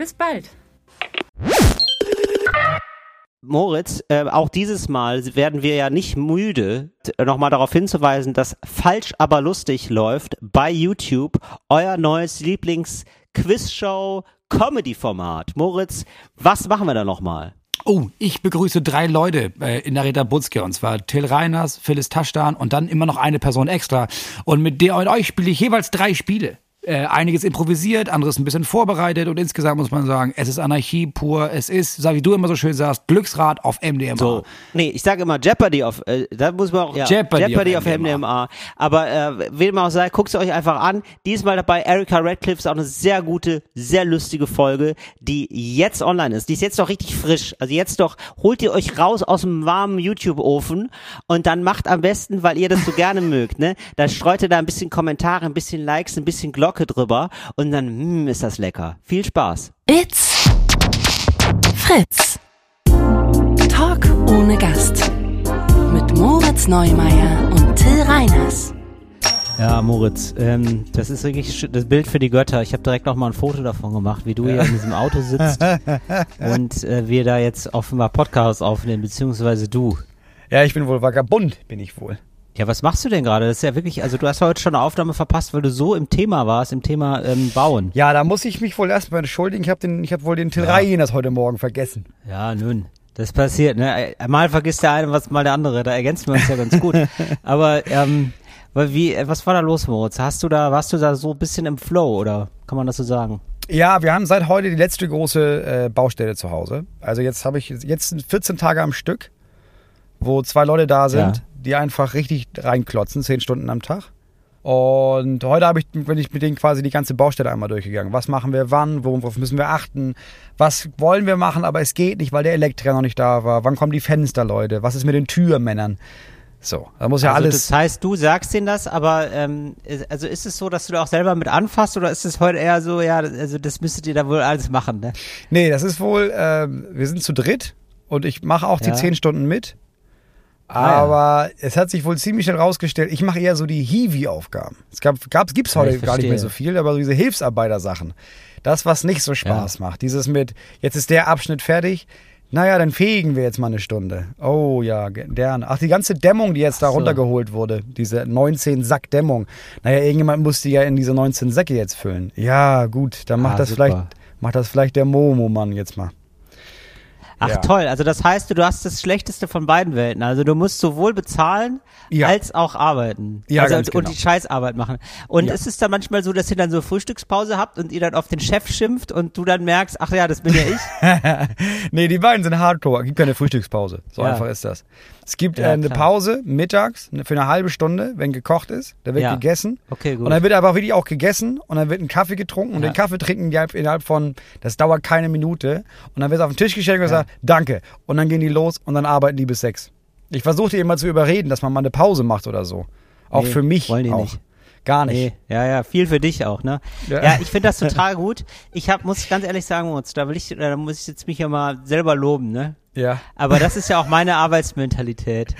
Bis bald! Moritz, äh, auch dieses Mal werden wir ja nicht müde, nochmal darauf hinzuweisen, dass falsch aber lustig läuft bei YouTube euer neues Lieblings-Quizshow-Comedy-Format. Moritz, was machen wir da nochmal? Oh, ich begrüße drei Leute äh, in der Rita Butzke und zwar Till Reiners, Phyllis Taschdan und dann immer noch eine Person extra. Und mit der und euch spiele ich jeweils drei Spiele äh, einiges improvisiert, anderes ein bisschen vorbereitet und insgesamt muss man sagen, es ist Anarchie pur, es ist, sag wie du immer so schön sagst, Glücksrad auf MDMA. So. Nee, ich sage immer Jeopardy auf, äh, da muss man auch, ja, Jeopardy, Jeopardy auf, auf MDMA. MDMA. Aber äh, will man auch sagen, guckt es euch einfach an. Diesmal dabei Erika Radcliffe ist auch eine sehr gute, sehr lustige Folge, die jetzt online ist. Die ist jetzt doch richtig frisch. Also jetzt doch, holt ihr euch raus aus dem warmen YouTube-Ofen und dann macht am besten, weil ihr das so gerne mögt, ne? Da streut ihr da ein bisschen Kommentare, ein bisschen Likes, ein bisschen Glocken Glocke drüber und dann hm, ist das lecker. Viel Spaß. It's Fritz. Talk ohne Gast. Mit Moritz Neumeier und Till Reiners. Ja, Moritz, ähm, das ist wirklich das Bild für die Götter. Ich habe direkt noch mal ein Foto davon gemacht, wie du hier in diesem Auto sitzt und äh, wir da jetzt offenbar Podcast aufnehmen, beziehungsweise du. Ja, ich bin wohl vagabund, bin ich wohl. Ja, was machst du denn gerade? Das ist ja wirklich, also du hast heute schon eine Aufnahme verpasst, weil du so im Thema warst, im Thema ähm, Bauen. Ja, da muss ich mich wohl erstmal entschuldigen. Ich habe den, ich habe wohl den Till ja. das heute Morgen vergessen. Ja, nun. Das passiert, ne? Mal vergisst der eine, was mal der andere. Da ergänzen wir uns ja ganz gut. Aber ähm, wie, was war da los, Moritz? Hast du da, warst du da so ein bisschen im Flow oder kann man das so sagen? Ja, wir haben seit heute die letzte große äh, Baustelle zu Hause. Also jetzt habe ich jetzt 14 Tage am Stück, wo zwei Leute da sind. Ja die einfach richtig reinklotzen, zehn Stunden am Tag. Und heute habe ich, bin ich mit denen quasi die ganze Baustelle einmal durchgegangen. Was machen wir wann? Worauf müssen wir achten? Was wollen wir machen, aber es geht nicht, weil der Elektriker noch nicht da war? Wann kommen die Fensterleute? Was ist mit den Türmännern? So, da muss ja also alles. Das heißt, du sagst denen das, aber ähm, also ist es so, dass du da auch selber mit anfasst oder ist es heute eher so, ja, also das müsstet ihr da wohl alles machen, ne? Nee, das ist wohl, äh, wir sind zu dritt und ich mache auch die ja. zehn Stunden mit. Aber ah, ja. es hat sich wohl ziemlich schnell rausgestellt, ich mache eher so die Hiwi-Aufgaben. Es gab, gab gibt's heute ja, gar nicht mehr so viel, aber so diese Hilfsarbeitersachen. Das, was nicht so Spaß ja. macht. Dieses mit, jetzt ist der Abschnitt fertig, naja, dann fegen wir jetzt mal eine Stunde. Oh ja, gerne. Ach, die ganze Dämmung, die jetzt da so. runtergeholt wurde, diese 19 Sack Dämmung. Naja, irgendjemand musste ja in diese 19 Säcke jetzt füllen. Ja, gut, dann macht ah, das super. vielleicht, macht das vielleicht der Momo-Mann jetzt mal. Ach ja. toll, also das heißt, du hast das Schlechteste von beiden Welten. Also du musst sowohl bezahlen ja. als auch arbeiten. Ja, also, und genau. die Scheißarbeit machen. Und ja. ist es dann manchmal so, dass ihr dann so Frühstückspause habt und ihr dann auf den Chef schimpft und du dann merkst, ach ja, das bin ja ich? nee, die beiden sind hardcore. Gibt keine Frühstückspause. So einfach ist das. Es gibt ja, äh, eine klar. Pause mittags ne, für eine halbe Stunde, wenn gekocht ist. Da wird ja. gegessen. Okay, gut. Und dann wird aber wirklich auch gegessen und dann wird ein Kaffee getrunken und den Kaffee trinken die innerhalb von, das dauert keine Minute. Und dann wird auf den Tisch gestellt und gesagt, danke. Und dann gehen die los und dann arbeiten die bis sechs. Ich versuche die immer zu überreden, dass man mal eine Pause macht oder so. Auch nee, für mich. Wollen die auch. nicht. Gar nicht. Nee, ja, ja, viel für dich auch, ne? Ja, ja ich finde das total gut. Ich hab, muss ganz ehrlich sagen, da will ich, da muss ich jetzt mich ja mal selber loben, ne? Ja. Aber das ist ja auch meine Arbeitsmentalität.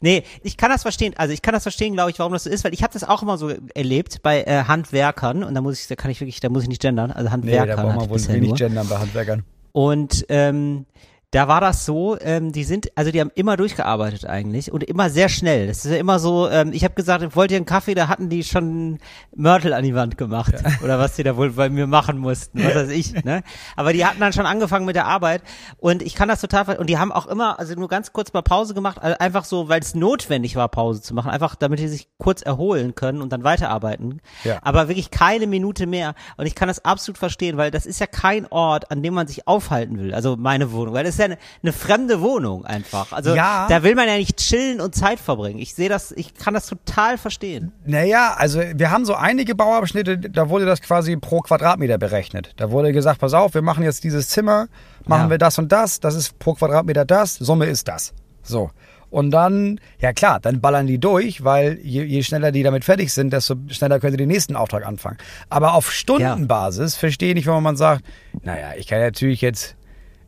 Nee, ich kann das verstehen. Also ich kann das verstehen, glaube ich, warum das so ist, weil ich habe das auch immer so erlebt bei äh, Handwerkern und da muss ich, da kann ich wirklich, da muss ich nicht gendern. Also Handwerkern. Nee, da braucht man wohl wenig gendern bei Handwerkern. Und ähm, da war das so, ähm, die sind, also die haben immer durchgearbeitet eigentlich und immer sehr schnell. Das ist ja immer so, ähm, ich habe gesagt, wollt ihr einen Kaffee, da hatten die schon Mörtel an die Wand gemacht ja. oder was die da wohl bei mir machen mussten, was weiß ich. Ne? Aber die hatten dann schon angefangen mit der Arbeit und ich kann das total, und die haben auch immer, also nur ganz kurz mal Pause gemacht, also einfach so, weil es notwendig war, Pause zu machen, einfach damit die sich kurz erholen können und dann weiterarbeiten. Ja. Aber wirklich keine Minute mehr und ich kann das absolut verstehen, weil das ist ja kein Ort, an dem man sich aufhalten will, also meine Wohnung, weil das ja eine, eine fremde Wohnung einfach. Also Ja. da will man ja nicht chillen und Zeit verbringen. Ich sehe das, ich kann das total verstehen. Naja, also wir haben so einige Bauabschnitte, da wurde das quasi pro Quadratmeter berechnet. Da wurde gesagt, pass auf, wir machen jetzt dieses Zimmer, machen Ja. wir das und das, das ist pro Quadratmeter das, Summe ist das. So. Und dann, ja klar, dann ballern die durch, weil je, je schneller die damit fertig sind, desto schneller können sie den nächsten Auftrag anfangen. Aber auf Stundenbasis verstehe ich nicht, wenn man sagt, naja, ich kann natürlich jetzt,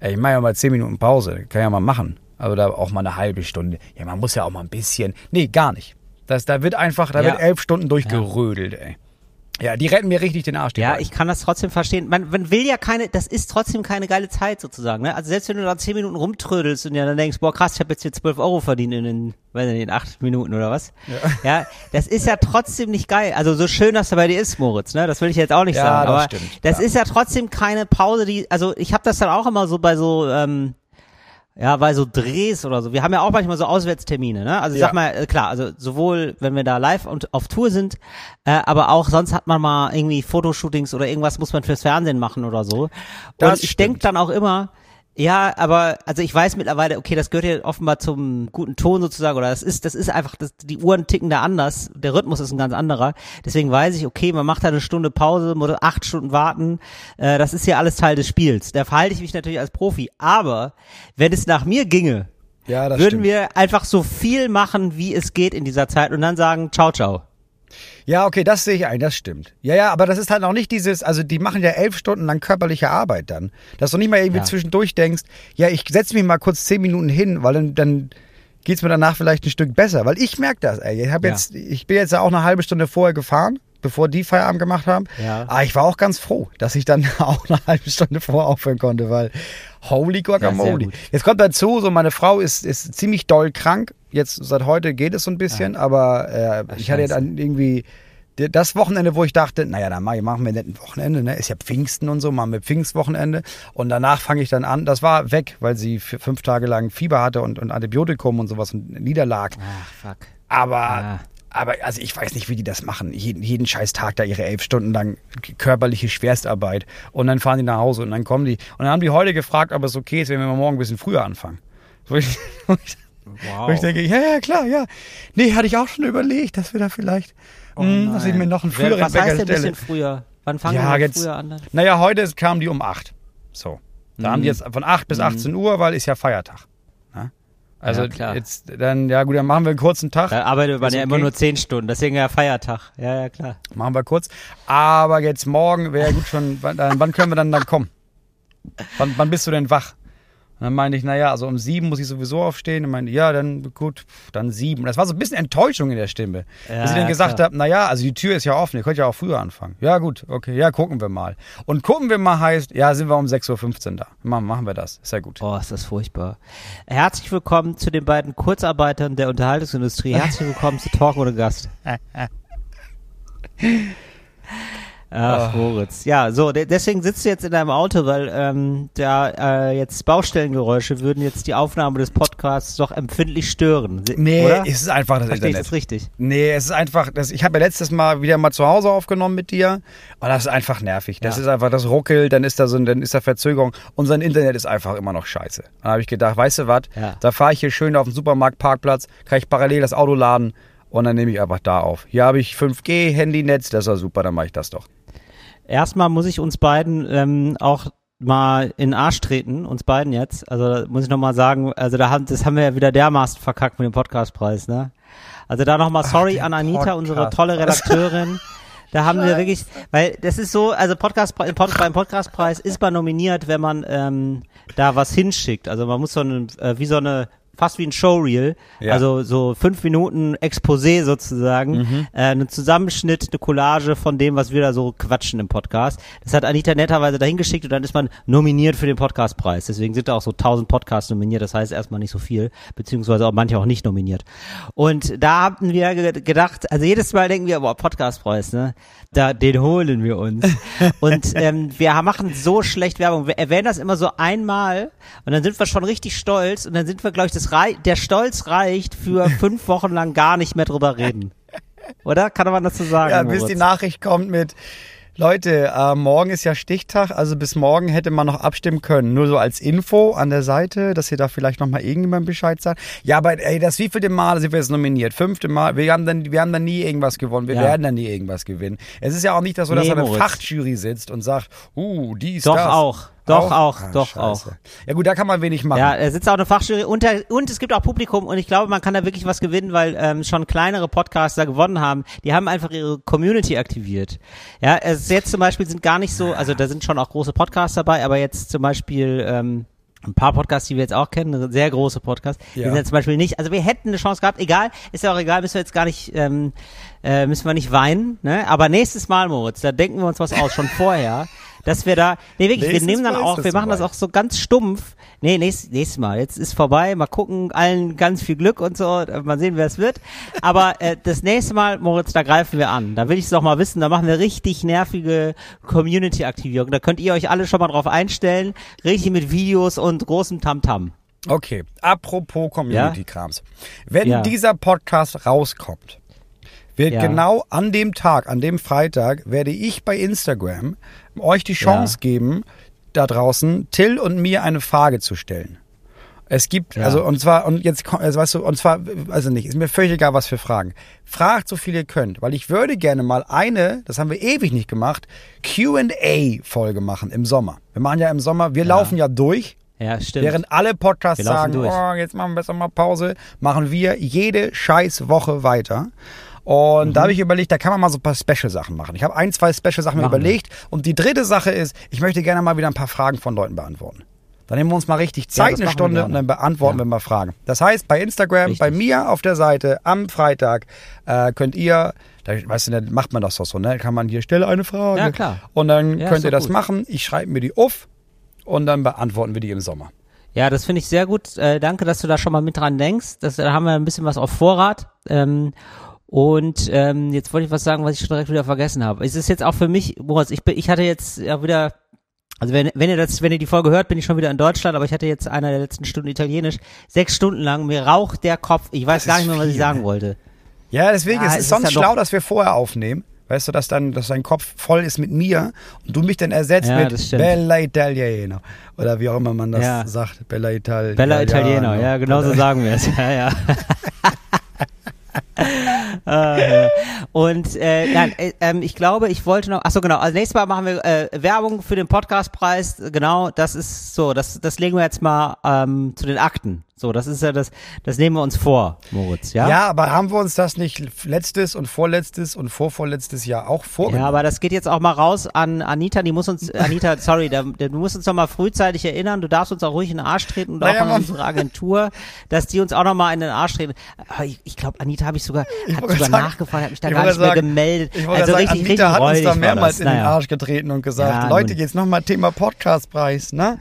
ey, ich mache ja mal zehn Minuten Pause, kann ja mal machen. Oder auch mal eine halbe Stunde. Ja, man muss ja auch mal ein bisschen. Nee, gar nicht. Das, da wird einfach, da Ja. wird elf Stunden durchgerödelt, ey. Ja, die retten mir richtig den Arsch. die Ja, beiden. ich kann das trotzdem verstehen. Man, man will ja keine, das ist trotzdem keine geile Zeit sozusagen. Ne? Also selbst wenn du da zehn Minuten rumtrödelst und ja dann denkst, boah krass, ich habe jetzt hier zwölf Euro verdient in den, weiß nicht, in acht Minuten oder was. Ja. das ist ja trotzdem nicht geil. Also so schön, dass er bei dir ist, Moritz. Ne, das will ich jetzt auch nicht Ja, sagen. das Aber stimmt, das ja. ist ja trotzdem keine Pause, die, also ich habe das dann auch immer so bei so. ähm, ja, bei so Drehs oder so. Wir haben ja auch manchmal so Auswärtstermine, ne? Also ich Ja. sag mal, äh, klar, also sowohl wenn wir da live und auf Tour sind, äh, aber auch sonst hat man mal irgendwie Fotoshootings oder irgendwas muss man fürs Fernsehen machen oder so. Das und ich denk stimmt. dann auch immer, ja, aber also ich weiß mittlerweile, okay, das gehört ja offenbar zum guten Ton sozusagen oder das ist, das ist einfach, das, die Uhren ticken da anders, der Rhythmus ist ein ganz anderer. Deswegen weiß ich, okay, man macht da eine Stunde Pause, muss acht Stunden warten, äh, das ist ja alles Teil des Spiels. Da verhalte ich mich natürlich als Profi. Aber wenn es nach mir ginge, ja, würden stimmt. wir einfach so viel machen, wie es geht in dieser Zeit und dann sagen, ciao, ciao. Ja, okay, das sehe ich ein, das stimmt. Ja, ja, aber das ist halt auch nicht dieses, also die machen ja elf Stunden lang körperliche Arbeit dann. Dass du nicht mal irgendwie Ja. zwischendurch denkst, ja, ich setze mich mal kurz zehn Minuten hin, weil dann, dann geht's mir danach vielleicht ein Stück besser. Weil ich merke das, ey. Ich, hab Ja. jetzt, ich bin jetzt ja auch eine halbe Stunde vorher gefahren, bevor die Feierabend gemacht haben. Ja. Aber ich war auch ganz froh, dass ich dann auch eine halbe Stunde vorher aufhören konnte, weil holy guacamole. gut. Jetzt kommt dazu, so meine Frau ist, ist ziemlich doll krank. Jetzt seit heute geht es so ein bisschen, aber äh, ich hatte ja dann irgendwie das Wochenende, wo ich dachte, naja, dann mach- machen wir nicht ein Wochenende, ne? Ist ja Pfingsten und so, machen wir Pfingstwochenende. Und danach fange ich dann an. Das war weg, weil sie fünf Tage lang Fieber hatte und, und Antibiotikum und sowas und niederlag. Ach, fuck. Aber, Ah. aber also ich weiß nicht, wie die das machen. Jeden, jeden scheiß Tag da ihre elf Stunden lang körperliche Schwerstarbeit. Und dann fahren die nach Hause und dann kommen die. Und dann haben die heute gefragt, ob es okay ist, wenn wir morgen ein bisschen früher anfangen. Wo ich, Wow. wo ich denke, ja, ja, klar, ja. Nee, hatte ich auch schon überlegt, dass wir da vielleicht, hm, dass ich mir noch einen früheren Was Wecker heißt denn ein bisschen früher? Wann fangen Ja, wir jetzt- früher an? Naja, heute kamen die um 8. So. Da Mhm. haben die jetzt von 8 bis 18 Uhr, weil ist ja Feiertag. Ja? Also Ja, klar. jetzt, dann, ja gut, dann machen wir einen kurzen Tag. Da arbeitet man ja okay. immer nur zehn Stunden, deswegen ja Feiertag. Ja, ja, klar. Machen wir kurz. Aber jetzt morgen wäre gut schon, wann, wann können wir dann dann kommen? Wann, wann bist du denn wach? Dann meinte ich, naja, also um sieben muss ich sowieso aufstehen. Und meinte, ja, dann gut, dann sieben. Und das war so ein bisschen Enttäuschung in der Stimme. Ja, dass ich dann ja, gesagt habe, naja, also die Tür ist ja offen, ihr könnt ja auch früher anfangen. Ja gut, okay, ja, gucken wir mal. Und gucken wir mal heißt, ja, sind wir um 6.15 Uhr da. Machen, machen wir das, ist ja gut. Oh, ist das furchtbar. Herzlich willkommen zu den beiden Kurzarbeitern der Unterhaltungsindustrie. Herzlich willkommen zu Talk ohne Gast. Ach, Moritz. Ja, so, de deswegen sitzt du jetzt in deinem Auto, weil ähm, da äh, jetzt Baustellengeräusche würden jetzt die Aufnahme des Podcasts doch empfindlich stören. Nee, oder? es ist einfach das Verstehe ich Internet. das richtig? Nee, es ist einfach, das, ich habe ja letztes Mal wieder mal zu Hause aufgenommen mit dir und das ist einfach nervig. Das Ja. ist einfach, das ruckelt, dann ist da so, dann ist da Verzögerung und sein Internet ist einfach immer noch scheiße. Dann habe ich gedacht, weißt du was, Ja. da fahre ich hier schön auf den Supermarktparkplatz, kann ich parallel das Auto laden und dann nehme ich einfach da auf. Hier habe ich 5G, Handynetz, das ist ja super, dann mache ich das doch. Erstmal muss ich uns beiden ähm, auch mal in den Arsch treten, uns beiden jetzt. Also da muss ich nochmal sagen, also da haben, das haben wir ja wieder dermaßen verkackt mit dem Podcastpreis, ne? Also da nochmal sorry der an Anita, Podcast. unsere tolle Redakteurin. Da haben wir wirklich, weil das ist so, also Podcast, Pod, beim Podcastpreis ist man nominiert, wenn man ähm, da was hinschickt. Also man muss so eine, äh, wie so eine, fast wie ein Showreel, Ja. also so fünf Minuten Exposé sozusagen, Mhm. äh, einen Zusammenschnitt, eine Collage von dem, was wir da so quatschen im Podcast. Das hat Anita netterweise dahin geschickt und dann ist man nominiert für den Podcastpreis. Deswegen sind da auch so tausend Podcasts nominiert. Das heißt erstmal nicht so viel, beziehungsweise auch manche auch nicht nominiert. Und da haben wir ge- gedacht, also jedes Mal denken wir, boah, Podcastpreis, ne? Da, den holen wir uns. und ähm, wir machen so schlecht Werbung. Wir erwähnen das immer so einmal und dann sind wir schon richtig stolz und dann sind wir, glaube ich, das rei der Stolz reicht für fünf Wochen lang gar nicht mehr drüber reden. Oder? Kann man das so sagen? Ja, bis Moritz? die Nachricht kommt mit, Leute, äh, morgen ist ja Stichtag, also bis morgen hätte man noch abstimmen können. Nur so als Info an der Seite, dass ihr da vielleicht nochmal irgendjemand Bescheid sagt. Ja, aber ey, das wievielte Mal sind wir jetzt nominiert? Fünfte Mal. Wir haben dann, wir haben dann nie irgendwas gewonnen. Wir Ja. werden dann nie irgendwas gewinnen. Es ist ja auch nicht so, dass Nee, da eine. Fachjury sitzt und sagt, uh, dies, Doch das. auch. Doch auch. Ah, Doch scheiße. auch. Ja gut, da kann man wenig machen. Ja, es sitzt auch eine Fachjury und, der- und es gibt auch Publikum und ich glaube, man kann da wirklich was gewinnen, weil ähm, schon kleinere Podcaster gewonnen haben. Die haben einfach ihre Community aktiviert. Ja, es ist jetzt zum Beispiel sind gar nicht so, also da sind schon auch große Podcasts dabei, aber jetzt zum Beispiel ähm, ein paar Podcasts, die wir jetzt auch kennen, sehr große Podcasts, die Ja. sind jetzt zum Beispiel nicht, also wir hätten eine Chance gehabt, egal, ist ja auch egal, müssen wir jetzt gar nicht, ähm, äh, müssen wir nicht weinen, ne? Aber nächstes Mal, Moritz, da denken wir uns was aus, schon vorher, dass wir da, nee, wirklich, wir Nächstes nehmen dann auch, das wir machen das soweit. auch so ganz stumpf. Nee, nächstes, nächstes Mal. Jetzt ist vorbei. Mal gucken, allen ganz viel Glück und so. Mal sehen, wer es wird. Aber äh, das nächste Mal, Moritz, da greifen wir an. Da will ich es doch mal wissen. Da machen wir richtig nervige Community-Aktivierung. Da könnt ihr euch alle schon mal drauf einstellen. Richtig mit Videos und großem Tamtam. Okay, apropos Community-Krams. Wenn Ja. dieser Podcast rauskommt, wird Ja. genau an dem Tag, an dem Freitag, werde ich bei Instagram euch die Chance Ja. geben, da draußen Till und mir eine Frage zu stellen. Es gibt, Ja. also, und zwar, und jetzt, also, weißt du, und zwar, also nicht, ist mir völlig egal, was für Fragen. Fragt so viel ihr könnt, weil ich würde gerne mal eine, das haben wir ewig nicht gemacht, Q&A-Folge machen im Sommer. Wir machen ja im Sommer, wir laufen ja durch, Ja, stimmt. Während alle Podcasts sagen, durch. oh, jetzt machen wir besser mal Pause, machen wir jede scheiß Woche weiter. Und Mhm. da habe ich überlegt, da kann man mal so ein paar Special-Sachen machen. Ich habe ein, zwei Special-Sachen mir überlegt. Und die dritte Sache ist, ich möchte gerne mal wieder ein paar Fragen von Leuten beantworten. Dann nehmen wir uns mal richtig Ja, Zeit, das eine Stunde, und dann beantworten Ja. wir mal Fragen. Das heißt, bei Instagram, Richtig. bei mir auf der Seite am Freitag äh, könnt ihr, da, weißt du, dann macht man das doch so, ne? Kann man hier, stelle eine Frage. Ja, klar. Und dann Ja, könnt ihr das gut. machen. Ich schreibe mir die auf und dann beantworten wir die im Sommer. Ja, das finde ich sehr gut. Äh, danke, dass du da schon mal mit dran denkst. Das, da haben wir ein bisschen was auf Vorrat. Ähm, und ähm, jetzt wollte ich was sagen, was ich schon direkt wieder vergessen habe. Es ist jetzt auch für mich, Boris, ich, bin, ich hatte jetzt ja wieder, also wenn, wenn ihr das, wenn ihr die Folge hört, bin ich schon wieder in Deutschland, aber ich hatte jetzt einer der letzten Stunden Italienisch, sechs Stunden lang, mir raucht der Kopf. Ich weiß Das gar nicht mehr, was ich sagen ne? wollte. Ja, deswegen Ja, ist es es ist sonst ja schlau, dass wir vorher aufnehmen. Weißt du, dass dann, dass dein Kopf voll ist mit mir und du mich dann ersetzt Ja, mit. Bella Italiano. Oder wie auch immer man das sagt. Bella Ital Bella. Italiener, ja, genau so sagen wir es. Ja, ja. Ja. Und äh, nein, äh, ähm, ich glaube, ich wollte noch, ach so genau, also nächstes Mal machen wir äh, Werbung für den Podcastpreis, genau, das ist so, das, das legen wir jetzt mal ähm, zu den Akten. So, das ist ja das, das nehmen wir uns vor, Moritz, ja? Ja, aber haben wir uns das nicht letztes und vorletztes und vorvorletztes Jahr auch Ja, vorgenommen? aber das geht jetzt auch mal raus an Anita, die muss uns, Anita, sorry, der, der, du musst uns noch mal frühzeitig erinnern, du darfst uns auch ruhig in den Arsch treten und Naja, auch an unsere Agentur, dass die uns auch noch mal in den Arsch treten. Ich, ich glaube, Anita habe ich sogar, Ich hat sogar sagen- nachgefragt, hat mich da gar nicht mehr sagen- gemeldet. Ich also sagen, richtig, Anita richtig hat uns da mehrmals in den Naja. Arsch getreten und gesagt, Ja, Leute, nun. jetzt nochmal Thema Podcastpreis, ne?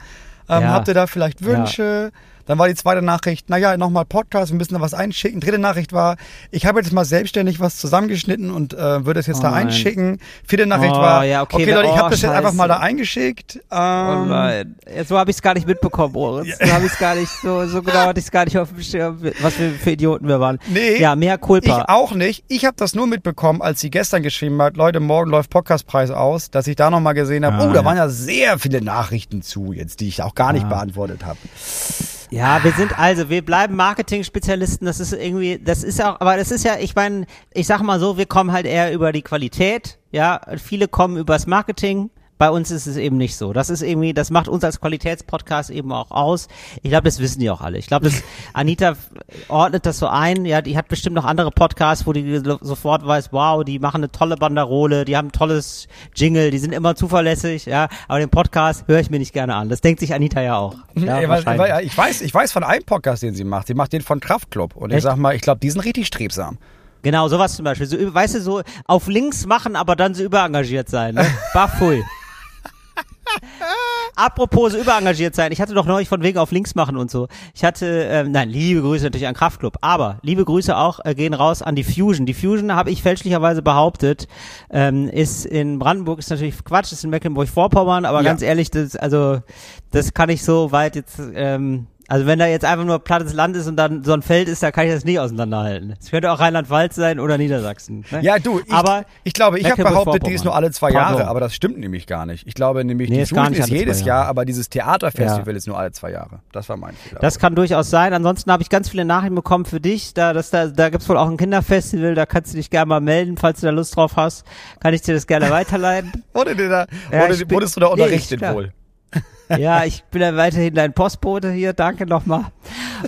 Ähm, Ja. Habt ihr da vielleicht Wünsche? Dann war die zweite Nachricht, naja, nochmal Podcast, wir müssen da was einschicken. Dritte Nachricht war, ich habe jetzt mal selbstständig was zusammengeschnitten und äh, würde es jetzt Oh da nein. einschicken. Vierte Nachricht Oh, war, ja, okay, okay, Leute, ich oh, habe das jetzt einfach mal da eingeschickt. Oh Ähm, nein. Ja, So habe ich es gar nicht mitbekommen, Moritz. So habe ich es gar nicht, so, so genau hatte ich es gar nicht auf dem Schirm, was wir für Idioten wir waren. Nee, Ja, mehr Ich Culpa. auch nicht. Ich habe das nur mitbekommen, als sie gestern geschrieben hat, Leute, morgen läuft Podcastpreis aus, dass ich da nochmal gesehen habe, Ah, oh, da ja. waren ja sehr viele Nachrichten zu, jetzt die ich auch gar nicht Ah. beantwortet habe. Ja, wir sind also, wir bleiben Marketing-Spezialisten. Das ist irgendwie, das ist auch, aber das ist ja, ich meine, ich sag mal so, wir kommen halt eher über die Qualität. Ja, viele kommen übers Marketing. Bei uns ist es eben nicht so. Das ist irgendwie, das macht uns als Qualitätspodcast eben auch aus. Ich glaube, das wissen die auch alle. Ich glaube, das Anita ordnet das so ein. Ja, die hat bestimmt noch andere Podcasts, wo die so- sofort weiß, wow, die machen eine tolle Banderole, die haben ein tolles Jingle, die sind immer zuverlässig. Ja, aber den Podcast höre ich mir nicht gerne an. Das denkt sich Anita ja auch. Ja, Ja, weil- wahrscheinlich. weil- ich, weiß, ich weiß von einem Podcast, den sie macht. Sie macht den von Kraftklub. Und ich Echt? sag mal, ich glaube, die sind richtig strebsam. Genau, sowas zum Beispiel. So, weißt du, so auf links machen, aber dann so überengagiert sein. Ne? Bafui. Apropos überengagiert sein, ich hatte doch neulich von wegen auf links machen und so. Ich hatte, ähm, nein, liebe Grüße natürlich an Kraftclub, aber liebe Grüße auch äh, gehen raus an die Fusion. Die Fusion habe ich fälschlicherweise behauptet, ähm, ist in Brandenburg, ist natürlich Quatsch, ist in Mecklenburg-Vorpommern, aber Ja. ganz ehrlich, das, also das kann ich so weit jetzt ähm, Also wenn da jetzt einfach nur plattes Land ist und dann so ein Feld ist, da kann ich das nicht auseinanderhalten. Es könnte auch Rheinland-Pfalz sein oder Niedersachsen. Ne? Ja, du, ich, aber ich glaube, ich habe behauptet, die ist nur alle zwei Pardon. Jahre, aber das stimmt nämlich gar nicht. Ich glaube nämlich, Nee, die nicht ist jedes. Jahr, aber dieses Theaterfestival Ja. ist nur alle zwei Jahre. Das war mein Fehler. Das kann durchaus sein. Ansonsten habe ich ganz viele Nachrichten bekommen für dich. Da, das, da, da gibt's wohl auch ein Kinderfestival, da kannst du dich gerne mal melden, falls du da Lust drauf hast. Kann ich dir das gerne weiterleiten. Wurde dir da, Ja, wurde, wurdest du da Nee, unterrichtet klar. wohl? Ja, ich bin ja weiterhin dein Postbote hier. Danke nochmal.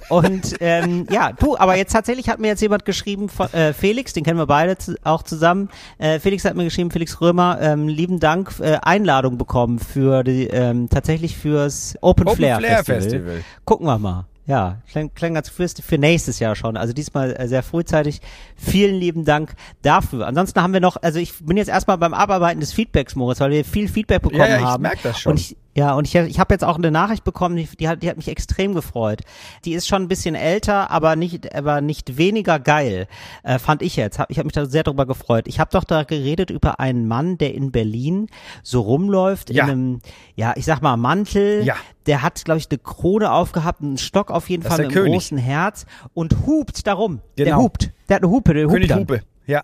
Und ähm, ja, du, aber jetzt tatsächlich hat mir jetzt jemand geschrieben, von, äh, Felix, den kennen wir beide zu, auch zusammen. Äh, Felix hat mir geschrieben, Felix Römer, ähm, lieben Dank, äh, Einladung bekommen für die, ähm, tatsächlich fürs Open, Open Flair, Flair Festival. Festival. Gucken wir mal. Ja, klingt, klingt ganz für, für nächstes Jahr schon. Also diesmal äh, sehr frühzeitig. Vielen lieben Dank dafür. Ansonsten haben wir noch, also ich bin jetzt erstmal beim Abarbeiten des Feedbacks, Moritz, weil wir viel Feedback bekommen Ja, ja, ich haben. merk das schon. Und ich, ja, und ich, ich habe jetzt auch eine Nachricht bekommen, die, die, hat, die hat mich extrem gefreut. Die ist schon ein bisschen älter, aber nicht, aber nicht weniger geil, äh, fand ich jetzt. Hab, ich habe mich da sehr drüber gefreut. Ich habe doch da geredet über einen Mann, der in Berlin so rumläuft Ja. in einem, ja, ich sag mal Mantel. Ja. Der hat, glaube ich, eine Krone aufgehabt, einen Stock auf jeden Das Fall der mit einem König. großen Herz und hupt darum. Der Genau. hupt. Der hat eine Hupe, der hupt König dann. Hupe. Ja.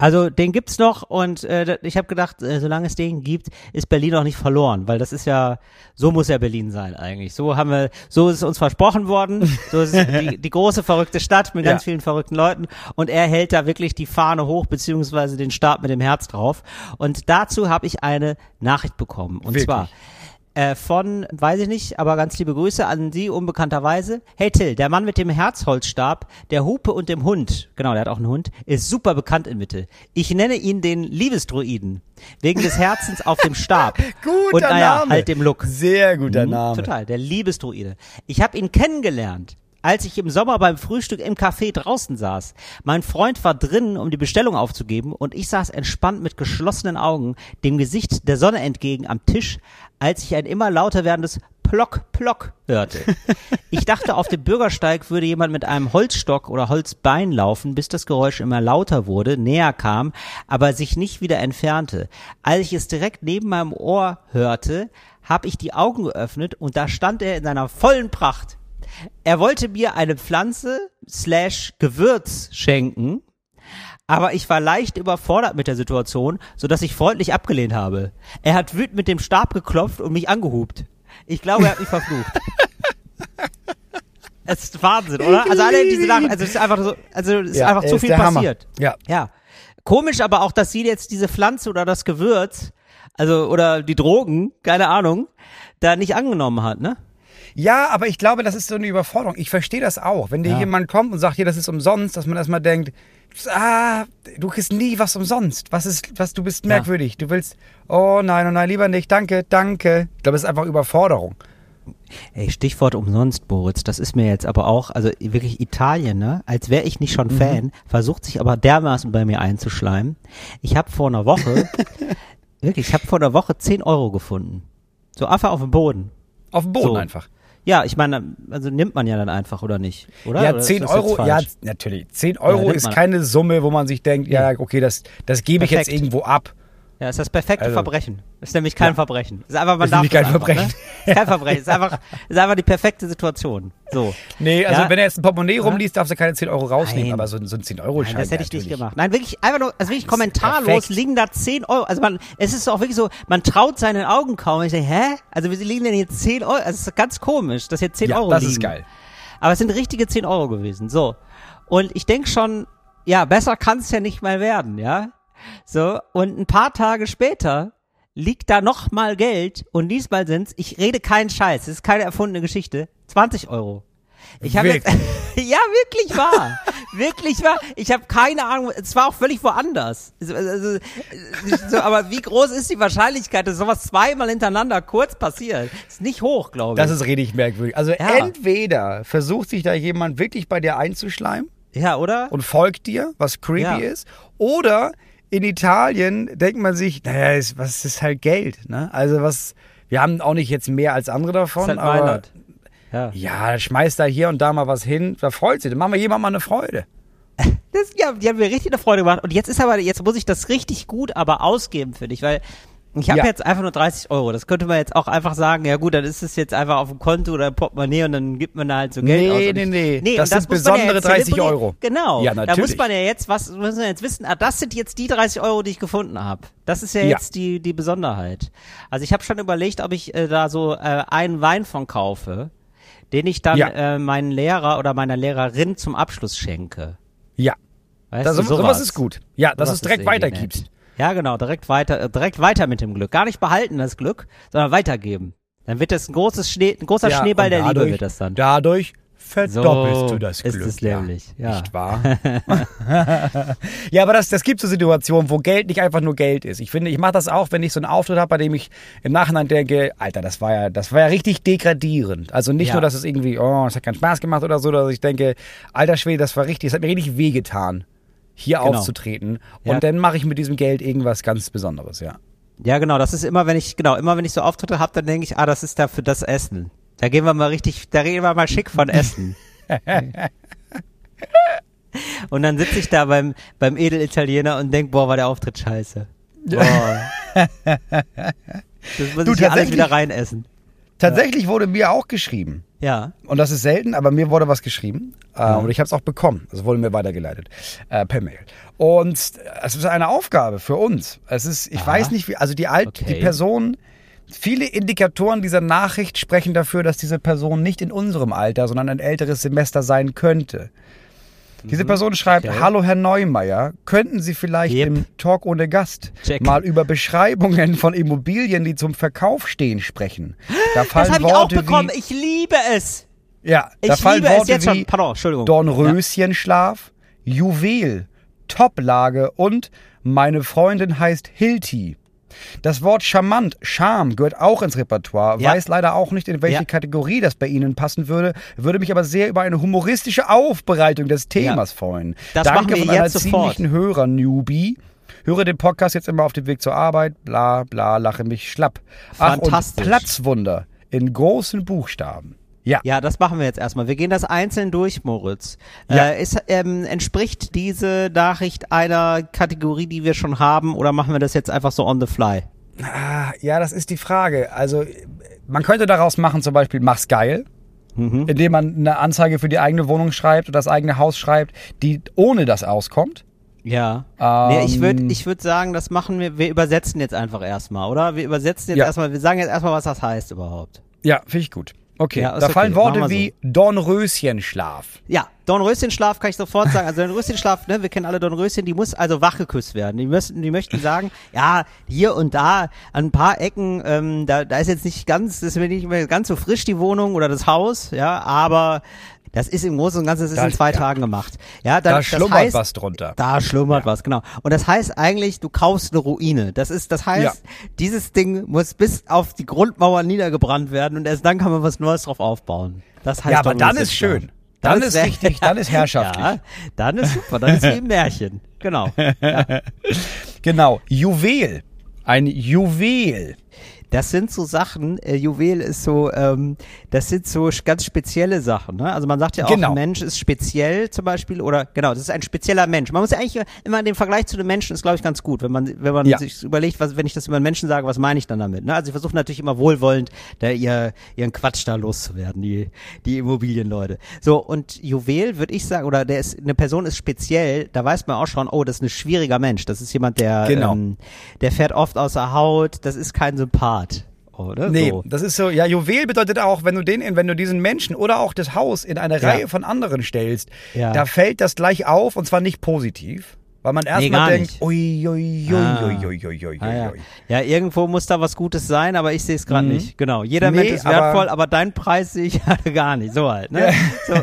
Also den gibt's noch und äh, ich habe gedacht, äh, solange es den gibt, ist Berlin noch nicht verloren, weil das ist ja so muss ja Berlin sein eigentlich. So haben wir, so ist es uns versprochen worden. So ist es die, die große verrückte Stadt mit ganz Ja. vielen verrückten Leuten und er hält da wirklich die Fahne hoch beziehungsweise den Stab mit dem Herz drauf. Und dazu habe ich eine Nachricht bekommen und Wirklich? zwar äh, von, weiß ich nicht, aber ganz liebe Grüße an Sie unbekannterweise. Hey Till, der Mann mit dem Herzholzstab, der Hupe und dem Hund, genau, der hat auch einen Hund, ist super bekannt in Mitte. Ich nenne ihn den Liebesdruiden, wegen des Herzens auf dem Stab. Guter und naja, Name. halt dem Look. Sehr guter Mhm, Name. Total, der Liebesdruide. Ich habe ihn kennengelernt, als ich im Sommer beim Frühstück im Café draußen saß. Mein Freund war drinnen, um die Bestellung aufzugeben, und ich saß entspannt mit geschlossenen Augen, dem Gesicht der Sonne entgegen am Tisch, als ich ein immer lauter werdendes Plock, Plock hörte. Ich dachte, auf dem Bürgersteig würde jemand mit einem Holzstock oder Holzbein laufen, bis das Geräusch immer lauter wurde, näher kam, aber sich nicht wieder entfernte. Als ich es direkt neben meinem Ohr hörte, habe ich die Augen geöffnet und da stand er in seiner vollen Pracht. Er wollte mir eine Pflanze slash Gewürz schenken, aber ich war leicht überfordert mit der Situation, so dass ich freundlich abgelehnt habe. Er hat wütend mit dem Stab geklopft und mich angehupt. Ich glaube, er hat mich verflucht. Es ist Wahnsinn, oder? Also alle diese Sachen, also es ist einfach so, also es ist Ja, einfach zu viel der Hammer. passiert. Ja. Ja. Komisch aber auch, dass sie jetzt diese Pflanze oder das Gewürz, also oder die Drogen, keine Ahnung, da nicht angenommen hat, ne? Ja, aber ich glaube, das ist so eine Überforderung. Ich verstehe das auch. Wenn dir Ja. jemand kommt und sagt, hier, das ist umsonst, dass man erstmal denkt, ah, du kriegst nie was umsonst. Was ist, was, du bist merkwürdig. Du willst, oh nein, oh nein, lieber nicht, danke, danke. Ich glaube, es ist einfach Überforderung. Ey, Stichwort umsonst, Boris, das ist mir jetzt aber auch, also wirklich Italien, ne? Als wäre ich nicht schon Fan, versucht sich aber dermaßen bei mir einzuschleimen. Ich habe vor einer Woche, wirklich, ich habe vor einer Woche 10 Euro gefunden. So einfach auf dem Boden. Auf dem Boden So. einfach. Ja, ich meine, also nimmt man ja dann einfach, oder nicht? Oder? Ja, Oder ist 10 das jetzt Euro, ja, natürlich. 10 Euro nimmt ist keine Summe, wo man sich denkt, ja, okay, das, das gebe ich jetzt irgendwo ab. Ja, ist das perfekte Also- Verbrechen. Ist nämlich kein Ja. Verbrechen. Ist einfach, man Ist darf kein das einfach, Verbrechen. Ne? Ist kein Verbrechen. Ist einfach, ist einfach die perfekte Situation. So. Nee, also Ja. wenn er jetzt ein Portemonnaie rumliest, darfst du keine 10 Euro rausnehmen, Nein. aber so, ein- so ein 10-Euro-Schein. Nein, das hätte ich nicht gemacht. Nein, wirklich, einfach nur, also wirklich kommentarlos perfekt. liegen da 10 Euro. Also man, es ist auch wirklich so, man traut seinen Augen kaum. Ich denke, hä? Also wie liegen denn hier 10 Euro? Also es ist ganz komisch, dass hier 10 Ja, Euro das liegen. ist geil. Aber es sind richtige 10 Euro gewesen. So. Und ich denke schon, ja, besser kann es ja nicht mal werden, ja? So. Und ein paar Tage später liegt da noch mal Geld und diesmal sind's, ich rede keinen Scheiß, es ist keine erfundene Geschichte, 20 Euro. Ich habe jetzt, ja, wirklich wahr. wirklich wahr. Ich habe keine Ahnung, es war auch völlig woanders. Also, also, so, aber wie groß ist die Wahrscheinlichkeit, dass sowas zweimal hintereinander kurz passiert? Ist nicht hoch, glaube ich. Das ist richtig merkwürdig. Also Ja. entweder versucht sich da jemand wirklich bei dir einzuschleimen ja, oder? und folgt dir, was creepy Ja. ist, oder in Italien denkt man sich, naja, ist, was ist halt Geld, ne? Also was, wir haben auch nicht jetzt mehr als andere davon, halt aber Mailand. Ja. ja, schmeißt da hier und da mal was hin, da freut sich, dann machen wir jemand mal eine Freude. Das, ja, die haben mir richtig eine Freude gemacht. Und jetzt ist aber, jetzt muss ich das richtig gut aber ausgeben für dich, weil Ich habe Ja. jetzt einfach nur 30 Euro. Das könnte man jetzt auch einfach sagen, ja gut, dann ist es jetzt einfach auf dem Konto oder im Portemonnaie und dann gibt man da halt so Geld Nee, aus. Nee, ich- nee. Das und sind besondere jetzt 30 zelebrieren. Euro. Genau. Ja, Da muss natürlich. man ja jetzt, was muss man jetzt wissen, ah, das sind jetzt die 30 Euro, die ich gefunden habe. Das ist ja, Ja. jetzt die, die Besonderheit. Also ich habe schon überlegt, ob ich äh, da so äh, einen Wein von kaufe, den ich dann Ja. äh, meinen Lehrer oder meiner Lehrerin zum Abschluss schenke. Ja, Weißt das, du, sowas. sowas ist gut. Ja, dass du es direkt weitergibst. nett. Ja, genau, direkt weiter, äh, direkt weiter mit dem Glück. Gar nicht behalten das Glück, sondern weitergeben. Dann wird das ein großes Schnee, ein großer Ja, Schneeball der dadurch, Liebe wird das dann. Dadurch verdoppelst So du das ist Glück. es nämlich, ja. Nicht wahr? ja, aber das, das gibt so Situationen, wo Geld nicht einfach nur Geld ist. Ich finde, ich mache das auch, wenn ich so einen Auftritt habe, bei dem ich im Nachhinein denke, Alter, das war ja, das war ja richtig degradierend. Also nicht Ja. nur, dass es irgendwie, oh, es hat keinen Spaß gemacht oder so, dass ich denke, alter Schwede, das war richtig, es hat mir richtig wehgetan, hier Genau. aufzutreten. Und Ja. dann mache ich mit diesem Geld irgendwas ganz Besonderes, ja. Ja, genau, das ist immer, wenn ich, genau, immer wenn ich so Auftritte habe, dann denke ich, ah, das ist da für das Essen. Da gehen wir mal richtig, da reden wir mal schick von Essen. und dann sitze ich da beim, beim Edelitaliener und denk, boah, war der Auftritt scheiße. Boah. Das muss Du, ich hier alles wieder reinessen. Tatsächlich wurde mir auch geschrieben, Ja. Und das ist selten, aber mir wurde was geschrieben äh, und ich habe es auch bekommen. Es wurde mir weitergeleitet äh, per Mail. Und es ist eine Aufgabe für uns. Es ist, ich Aha. weiß nicht, wie, also die alt, Okay. die Person. Viele Indikatoren dieser Nachricht sprechen dafür, dass diese Person nicht in unserem Alter, sondern ein älteres Semester sein könnte. Diese Person schreibt, Mhm. Okay. hallo Herr Neumeier, könnten Sie vielleicht Yep. im Talk ohne Gast Check. mal über Beschreibungen von Immobilien, die zum Verkauf stehen, sprechen? Da fallen Das habe ich auch bekommen. Wie, Ich liebe es. ja, da Ich fallen liebe es Worte jetzt wie schon. Pardon, Entschuldigung. Dornröschenschlaf, Juwel, Toplage und meine Freundin heißt Hilti. Das Wort charmant, Charme gehört auch ins Repertoire, Ja. weiß leider auch nicht, in welche Ja. Kategorie das bei Ihnen passen würde, würde mich aber sehr über eine humoristische Aufbereitung des Themas freuen. Das Danke machen wir von einer jetzt sofort. ziemlichen Hörer-Newbie. Höre den Podcast jetzt immer auf dem Weg zur Arbeit, bla bla, lache mich schlapp. Ach, und Fantastisch. Platzwunder in großen Buchstaben. Ja. Ja, das machen wir jetzt erstmal. Wir gehen das einzeln durch, Moritz. Ja. Äh, ist, ähm, entspricht diese Nachricht einer Kategorie, die wir schon haben, oder machen wir das jetzt einfach so on the fly? Ah, ja, das ist die Frage. Also, man könnte daraus machen, zum Beispiel, mach's geil. Mhm. Indem man eine Anzeige für die eigene Wohnung schreibt oder das eigene Haus schreibt, die ohne das auskommt. Ja. Ähm, nee, ich würde ich würd sagen, das machen wir, wir übersetzen jetzt einfach erstmal, oder? Wir übersetzen jetzt Ja. erstmal, wir sagen jetzt erstmal, was das heißt überhaupt. Ja, finde ich gut. Okay, Ja, da okay. fallen Worte wie Dornröschenschlaf. Ja, Dornröschenschlaf kann ich sofort sagen. Also Dornröschenschlaf, ne, wir kennen alle Dornröschen, die muss also wachgeküsst werden. Die müssen, die möchten sagen, ja, hier und da an ein paar Ecken, ähm, da, da ist jetzt nicht ganz, das ist mir nicht mehr ganz so frisch die Wohnung oder das Haus, ja, aber das ist im Großen und Ganzen, das ist Da- in zwei ja. Tagen gemacht. Ja, dann, Da das schlummert heißt, was drunter. Da schlummert was, genau. Und das heißt eigentlich, du kaufst eine Ruine. Das ist, das heißt, Ja. dieses Ding muss bis auf die Grundmauer niedergebrannt werden und erst dann kann man was Neues drauf aufbauen. Das heißt Ja, aber dann ist schön. Schlaf. Dann ist richtig, dann ist herrschaftlich. Ja, dann ist super, dann ist wie im Märchen. Genau. Genau, Juwel. Ein Juwel. Das sind so Sachen, äh, Juwel ist so, ähm, das sind so ganz spezielle Sachen. Ne? Also man sagt ja auch, Genau. ein Mensch ist speziell zum Beispiel oder genau, das ist ein spezieller Mensch. Man muss ja eigentlich immer den Vergleich zu einem Menschen ist, glaube ich, ganz gut, wenn man wenn man Ja. sich überlegt, was, wenn ich das über einen Menschen sage, was meine ich dann damit? Ne? Also ich versuche natürlich immer wohlwollend, da ihr ihren Quatsch da loszuwerden, die die Immobilienleute. So und Juwel würde ich sagen, oder der ist eine Person ist speziell, da weiß man auch schon, oh, das ist ein schwieriger Mensch. Das ist jemand, der Genau. ähm, der fährt oft außer Haut. Das ist kein Sympath. Oder? Nee, So. das ist so, ja, Juwel bedeutet auch, wenn du den, wenn du diesen Menschen oder auch das Haus in eine Ja. Reihe von anderen stellst, Ja. da fällt das gleich auf und zwar nicht positiv. Weil man erstmal gar denkt, nicht. ui, ui, ui, Ah. ui, ui, ui, ui, Ah, ja. ui. ja, irgendwo muss da was Gutes sein, aber ich sehe es gerade nicht. Genau. Jeder Nee, Mensch ist aber- wertvoll, aber deinen Preis sehe ich halt gar nicht. So halt. Ne? So,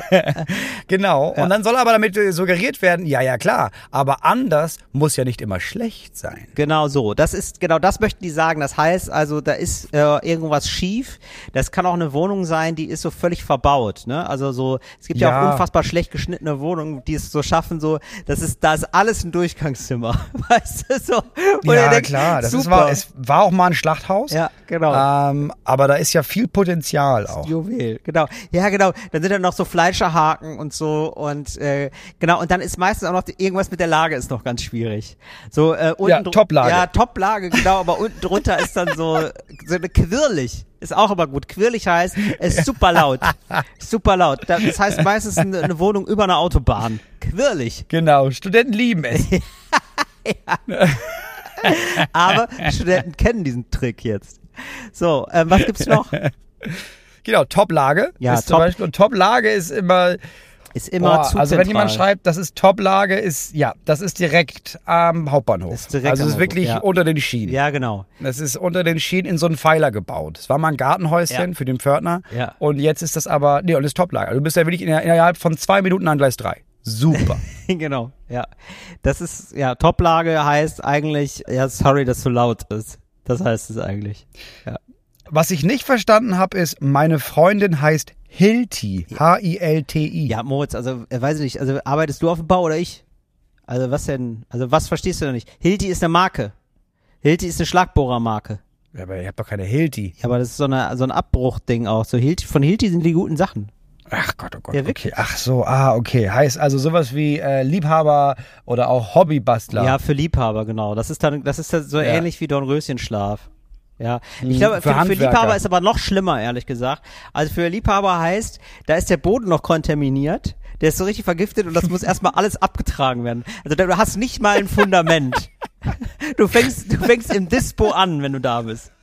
Genau. Und dann soll aber damit äh, suggeriert werden, ja, ja, klar, aber anders muss ja nicht immer schlecht sein. genau so. Das ist genau das möchten die sagen. Das heißt also, da ist äh, irgendwas schief. Das kann auch eine Wohnung sein, die ist so völlig verbaut. Ne? Also so, es gibt ja, Ja. auch unfassbar schlecht geschnittene Wohnungen, die es so schaffen, so, das ist, da ist alles ein Durchgangszimmer. Weißt du so? Und ja, denkt, klar. Das super. war, es war auch mal ein Schlachthaus. Ja, genau. Ähm, aber da ist ja viel Potenzial auch. Juwel, genau. Ja, genau. Dann sind da noch so Fleischerhaken und so und äh, genau. Und dann ist meistens auch noch irgendwas mit der Lage ist noch ganz schwierig. So äh, unten Ja, Toplage. Ja, Toplage, genau. Aber unten drunter ist dann so so eine quirlig. Ist auch immer gut. Quirlig heißt, ist super laut. super laut. Das heißt meistens eine, eine Wohnung über einer Autobahn. Quirlig. Genau, Studenten lieben es. Aber Studenten kennen diesen Trick jetzt. So, ähm, was gibt's noch? genau, Toplage Ja, ist zum Top- Beispiel. Und Toplage ist immer, Ist immer boah, zu also wenn jemand schreibt, das ist Toplage, ist, ja, das ist direkt am Hauptbahnhof. Ist direkt also es ist wirklich ja. unter den Schienen. Ja, genau. Das ist unter den Schienen in so einen Pfeiler gebaut. Es war mal ein Gartenhäuschen Ja. für den Pförtner. Ja. Und jetzt ist das aber, nee, und das ist Toplage. Also du bist ja wirklich in, innerhalb von zwei Minuten an Gleis 3. Super. genau, ja. Das ist, ja, Toplage heißt eigentlich, ja, sorry, dass so laut ist. Das heißt es eigentlich. Ja. Was ich nicht verstanden habe, ist, meine Freundin heißt Hilti. H-I-L-T-I. Ja, Moritz, also, äh, weiß ich nicht, also arbeitest du auf dem Bau oder ich? Also, was denn, also, was verstehst du denn nicht? Hilti ist eine Marke. Hilti ist eine Schlagbohrermarke. Ja, aber ihr habt doch keine Hilti. Ja, aber das ist so, eine, so ein Abbruchding auch. So Hilti, von Hilti sind die guten Sachen. Ach Gott, oh Gott. Ja, wirklich. okay. Ach so, ah, okay. Heißt also sowas wie äh, Liebhaber oder auch Hobbybastler. Ja, für Liebhaber, genau. Das ist dann, das ist dann so Ja. ähnlich wie Dornröschenschlaf. Ja, ich glaube, für für. Liebhaber ist aber noch schlimmer, ehrlich gesagt. Also für Liebhaber heißt, da ist der Boden noch kontaminiert, der ist so richtig vergiftet und das muss erstmal alles abgetragen werden. Also da- du hast nicht mal ein Fundament. Du fängst, du fängst im Dispo an, wenn du da bist.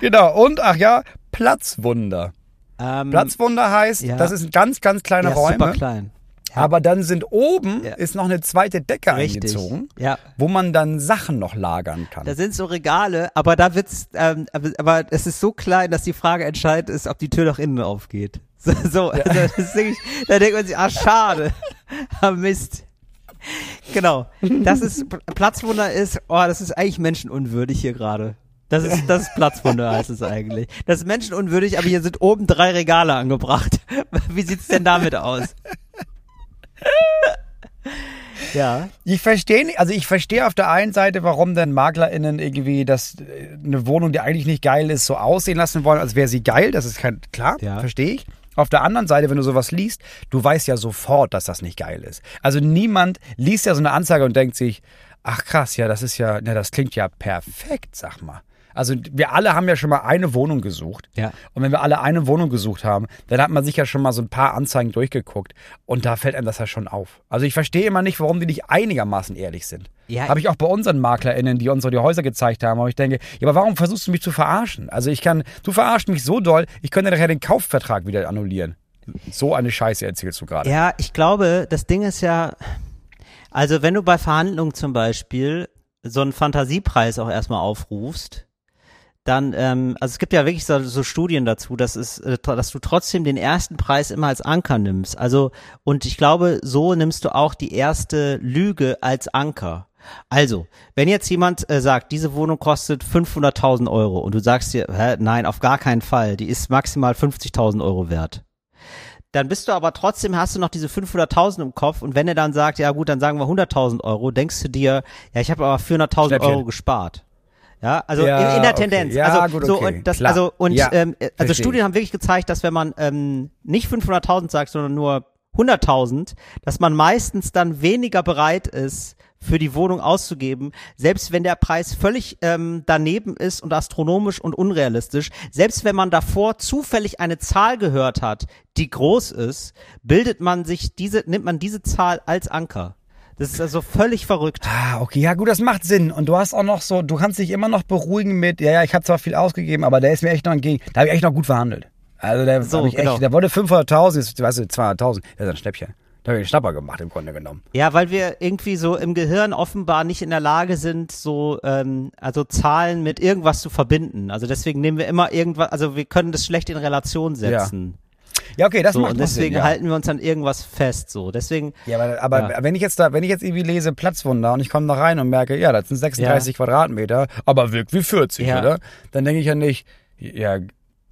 Genau. Und, ach ja, Platzwunder. Ähm, Platzwunder heißt, ja. das ist ganz, ganz kleine ja, Räume. super klein. Aber dann sind oben Ja. ist noch eine zweite Decke Richtig. eingezogen, Ja. wo man dann Sachen noch lagern kann. Da sind so Regale, aber da wird's, ähm, aber, aber es ist so klein, dass die Frage entscheidend ist, ob die Tür nach innen aufgeht. So, so also das ist wirklich, da denkt man sich, ah, schade. Ah, Mist. Genau. Das ist, Platzwunder ist, oh, das ist eigentlich menschenunwürdig hier gerade. Das ist, das ist Platzwunder heißt es eigentlich. Das ist menschenunwürdig, aber hier sind oben drei Regale angebracht. Wie sieht's denn damit aus? Ja. Ich verstehe nicht, also ich verstehe auf der einen Seite, warum denn MaklerInnen irgendwie das, äh, eine Wohnung, die eigentlich nicht geil ist, so aussehen lassen wollen, als wäre sie geil. Das ist kein, klar, Ja. verstehe ich. Auf der anderen Seite, wenn du sowas liest, du weißt ja sofort, dass das nicht geil ist. Also niemand liest ja so eine Anzeige und denkt sich, ach krass, ja, das ist ja, na, das klingt ja perfekt, sag mal. Also wir alle haben ja schon mal eine Wohnung gesucht. Ja. Und wenn wir alle eine Wohnung gesucht haben, dann hat man sich ja schon mal so ein paar Anzeigen durchgeguckt. Und da fällt einem das ja schon auf. Also ich verstehe immer nicht, warum die nicht einigermaßen ehrlich sind. Ja, habe ich auch bei unseren MaklerInnen, die uns so die Häuser gezeigt haben. Aber ich denke, ja, aber warum versuchst du mich zu verarschen? Also ich kann, du verarschst mich so doll, ich könnte nachher den Kaufvertrag wieder annullieren. So eine Scheiße erzählst du gerade. Ja, ich glaube, das Ding ist ja, also wenn du bei Verhandlungen zum Beispiel so einen Fantasiepreis auch erstmal aufrufst, dann, ähm, also es gibt ja wirklich so, so Studien dazu, dass es, äh, dass du trotzdem den ersten Preis immer als Anker nimmst. Also, und ich glaube, so nimmst du auch die erste Lüge als Anker. Also, wenn jetzt jemand äh, sagt, diese Wohnung kostet 500.000 Euro und du sagst dir, hä, nein, auf gar keinen Fall, die ist maximal 50.000 Euro wert dann bist du aber trotzdem, hast du noch diese 500.000 im Kopf und wenn er dann sagt, ja gut, dann sagen wir 100.000 Euro, denkst du dir, ja, ich habe aber 400.000 Schnäppchen. Euro gespart. Ja, also Ja, in, in der okay. Tendenz. Ja, also gut, so okay. und das, Klar. also und Ja, ähm, also Studien haben wirklich gezeigt, dass wenn man ähm, nicht 500.000 sagt, sondern nur 100.000, dass man meistens dann weniger bereit ist, für die Wohnung auszugeben, selbst wenn der Preis völlig ähm, daneben ist und astronomisch und unrealistisch, selbst wenn man davor zufällig eine Zahl gehört hat, die groß ist, bildet man sich diese, nimmt man diese Zahl als Anker. Das ist also völlig verrückt. Ah, okay, ja gut, das macht Sinn. Und du hast auch noch so, du kannst dich immer noch beruhigen mit, ja, ja, ich habe zwar viel ausgegeben, aber der ist mir echt noch entgegen. Da habe ich echt noch gut verhandelt. Also der, So, ich echt, genau. der wollte 500.000, jetzt weißt du, 200.000. Das ist ein Schnäppchen. Da habe ich einen Schnapper gemacht im Grunde genommen. Ja, weil wir irgendwie so im Gehirn offenbar nicht in der Lage sind, so ähm, also Zahlen mit irgendwas zu verbinden. Also deswegen nehmen wir immer irgendwas, also wir können das schlecht in Relation setzen. Ja, okay, das So, macht und deswegen Sinn, ja. halten wir uns an irgendwas fest. So, deswegen. Ja, aber, aber Ja. wenn ich jetzt da, wenn ich jetzt irgendwie lese Platzwunder und ich komme da rein und merke, ja, das sind 36 Quadratmeter, aber wirkt wie 40, Ja. oder? Dann denke ich ja nicht, ja,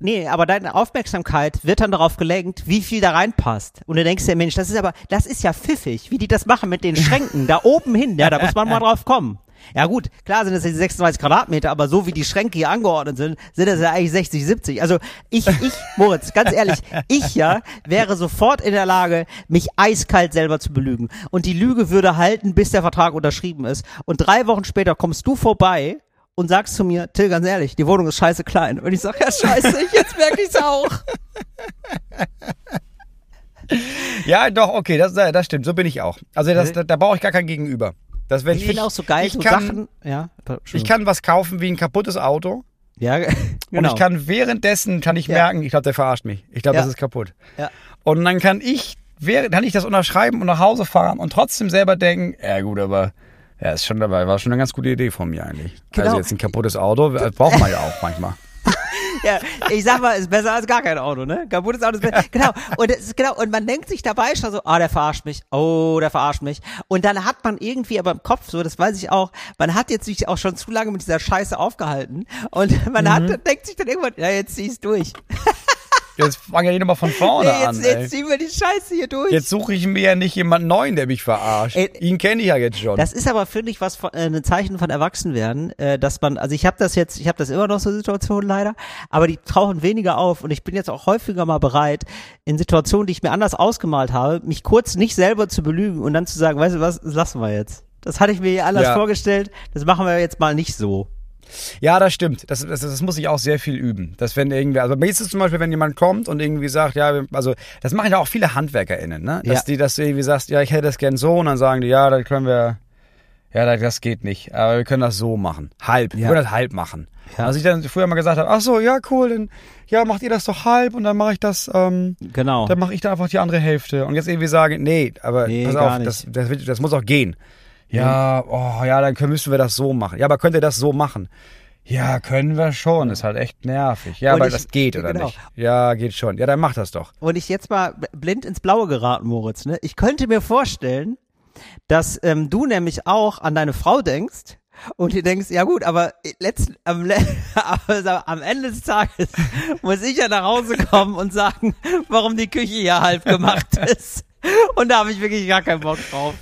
Nee, aber deine Aufmerksamkeit wird dann darauf gelenkt, wie viel da reinpasst. Und du denkst dir, Mensch, das ist aber, das ist ja pfiffig, wie die das machen mit den Schränken, da oben hin, ja, da muss man mal drauf kommen. Ja gut, klar sind es jetzt 36 Quadratmeter, aber so wie die Schränke hier angeordnet sind, sind es ja eigentlich 60, 70. Also ich, ich, Moritz, ganz ehrlich, ich ja wäre sofort in der Lage, mich eiskalt selber zu belügen. Und die Lüge würde halten, bis der Vertrag unterschrieben ist. Und drei Wochen später kommst du vorbei und sagst zu mir, Till, ganz ehrlich, die Wohnung ist scheiße klein. Und ich sag, ja scheiße, jetzt merke ich's auch. Ja, doch, okay, das, das stimmt, so bin ich auch. Also das, da, da brauche ich gar kein Gegenüber. Das, wenn Ich finde auch so geil, ich so kann, Sachen, ja. Ich kann was kaufen wie ein kaputtes Auto ja, und genau. ich kann währenddessen kann ich Ja. merken, ich glaube, der verarscht mich. Ich glaube, Ja. das ist kaputt. Ja. Und dann kann ich, während, kann ich das unterschreiben und nach Hause fahren und trotzdem selber denken, ja gut, aber ja, ist schon dabei, war schon eine ganz gute Idee von mir eigentlich. Genau. Also jetzt ein kaputtes Auto, das braucht man ja auch manchmal. Ja, ich sag mal, ist besser als gar kein Auto, ne? Kaputtes Auto ist besser. Genau. Und es ist genau. Und man denkt sich dabei schon so, ah, der verarscht mich. Oh, der verarscht mich. Und dann hat man irgendwie aber im Kopf so, das weiß ich auch, man hat jetzt sich auch schon zu lange mit dieser Scheiße aufgehalten. Und man Mhm. hat, denkt sich dann irgendwann, ja, jetzt zieh's durch. Jetzt fange ich nochmal von vorne Nee, an. jetzt, ey. jetzt ziehen wir die Scheiße hier durch. Jetzt suche ich mir ja nicht jemanden neuen, der mich verarscht. Ey, Ihn kenne ich ja jetzt schon. Das ist aber, finde ich, was von, äh, ein Zeichen von Erwachsenwerden, äh, dass man, also ich habe das jetzt, ich habe das immer noch so Situationen leider, aber die tauchen weniger auf und ich bin jetzt auch häufiger mal bereit, in Situationen, die ich mir anders ausgemalt habe, mich kurz nicht selber zu belügen und dann zu sagen, weißt du was, das lassen wir jetzt. Das hatte ich mir anders Ja. vorgestellt, das machen wir jetzt mal nicht so. Ja, das stimmt. Das, das, das muss ich auch sehr viel üben. Dass wenn irgendwie, also mir ist es zum Beispiel, wenn jemand kommt und irgendwie sagt, ja, wir- also das machen ja auch viele HandwerkerInnen, ne? Dass Ja. die, dass du irgendwie sagst, ja, ich hätte das gern so und dann sagen die, ja, das können wir, ja, das- geht nicht. Aber wir können das so machen. Halb. Wir Ja. können das halb machen. Ja. Also ich dann früher mal gesagt habe, ach so, ja, cool, dann ja, macht ihr das doch halb und dann mache ich das, ähm, Genau. dann mache ich da einfach die andere Hälfte. Und jetzt irgendwie sagen, nee, aber Nee, pass auf, das, das, das muss auch gehen. Ja, oh, ja, dann können, müssen wir das so machen. Ja, aber könnt ihr das so machen? Ja, können wir schon. Ist halt echt nervig. Ja, Und aber ich- das geht, oder genau. nicht? Ja, geht schon. Ja, dann mach das doch. und ich jetzt mal blind ins Blaue geraten, Moritz, ne? Ich könnte mir vorstellen, dass ähm, du nämlich auch an deine Frau denkst und dir denkst, ja gut, aber letzten, am, le am Ende des Tages muss ich ja nach Hause kommen und sagen, warum die Küche hier halb gemacht ist. Und da habe ich wirklich gar keinen Bock drauf.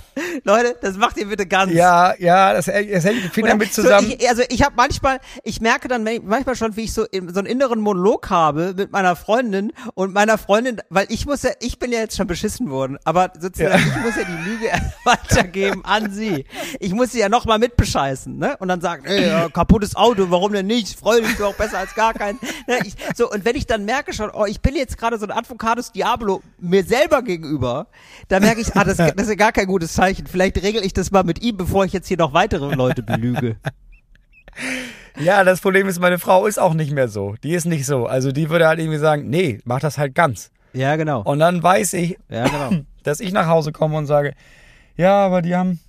Leute, das macht ihr bitte ganz. Ja, ja, das, das hängt viel Oder damit zusammen. So, ich, also ich habe manchmal, ich merke dann manchmal schon, wie ich so, so einen inneren Monolog habe mit meiner Freundin und meiner Freundin, weil ich muss ja, ich bin ja jetzt schon beschissen worden, aber sozusagen, ich muss ja die Lüge weitergeben an sie. Ich muss sie ja nochmal mitbescheißen, ne? Und dann sagen, ey, ja, kaputtes Auto, warum denn nicht? Freude ist doch besser als gar kein. Ne? Ich, so, und wenn ich dann merke schon, oh, ich bin jetzt gerade so ein Advocatus Diablo mir selber gegenüber, dann merke ich, ah, das, das ist ja gar kein gutes Zeichen. Vielleicht regel ich das mal mit ihm, bevor ich jetzt hier noch weitere Leute belüge. Ja, das Problem ist, meine Frau ist auch nicht mehr so. Die ist nicht so. Also die würde halt irgendwie sagen, nee, mach das halt ganz. Ja, genau. Und dann weiß ich, Ja, genau. dass ich nach Hause komme und sage, ja, aber die haben,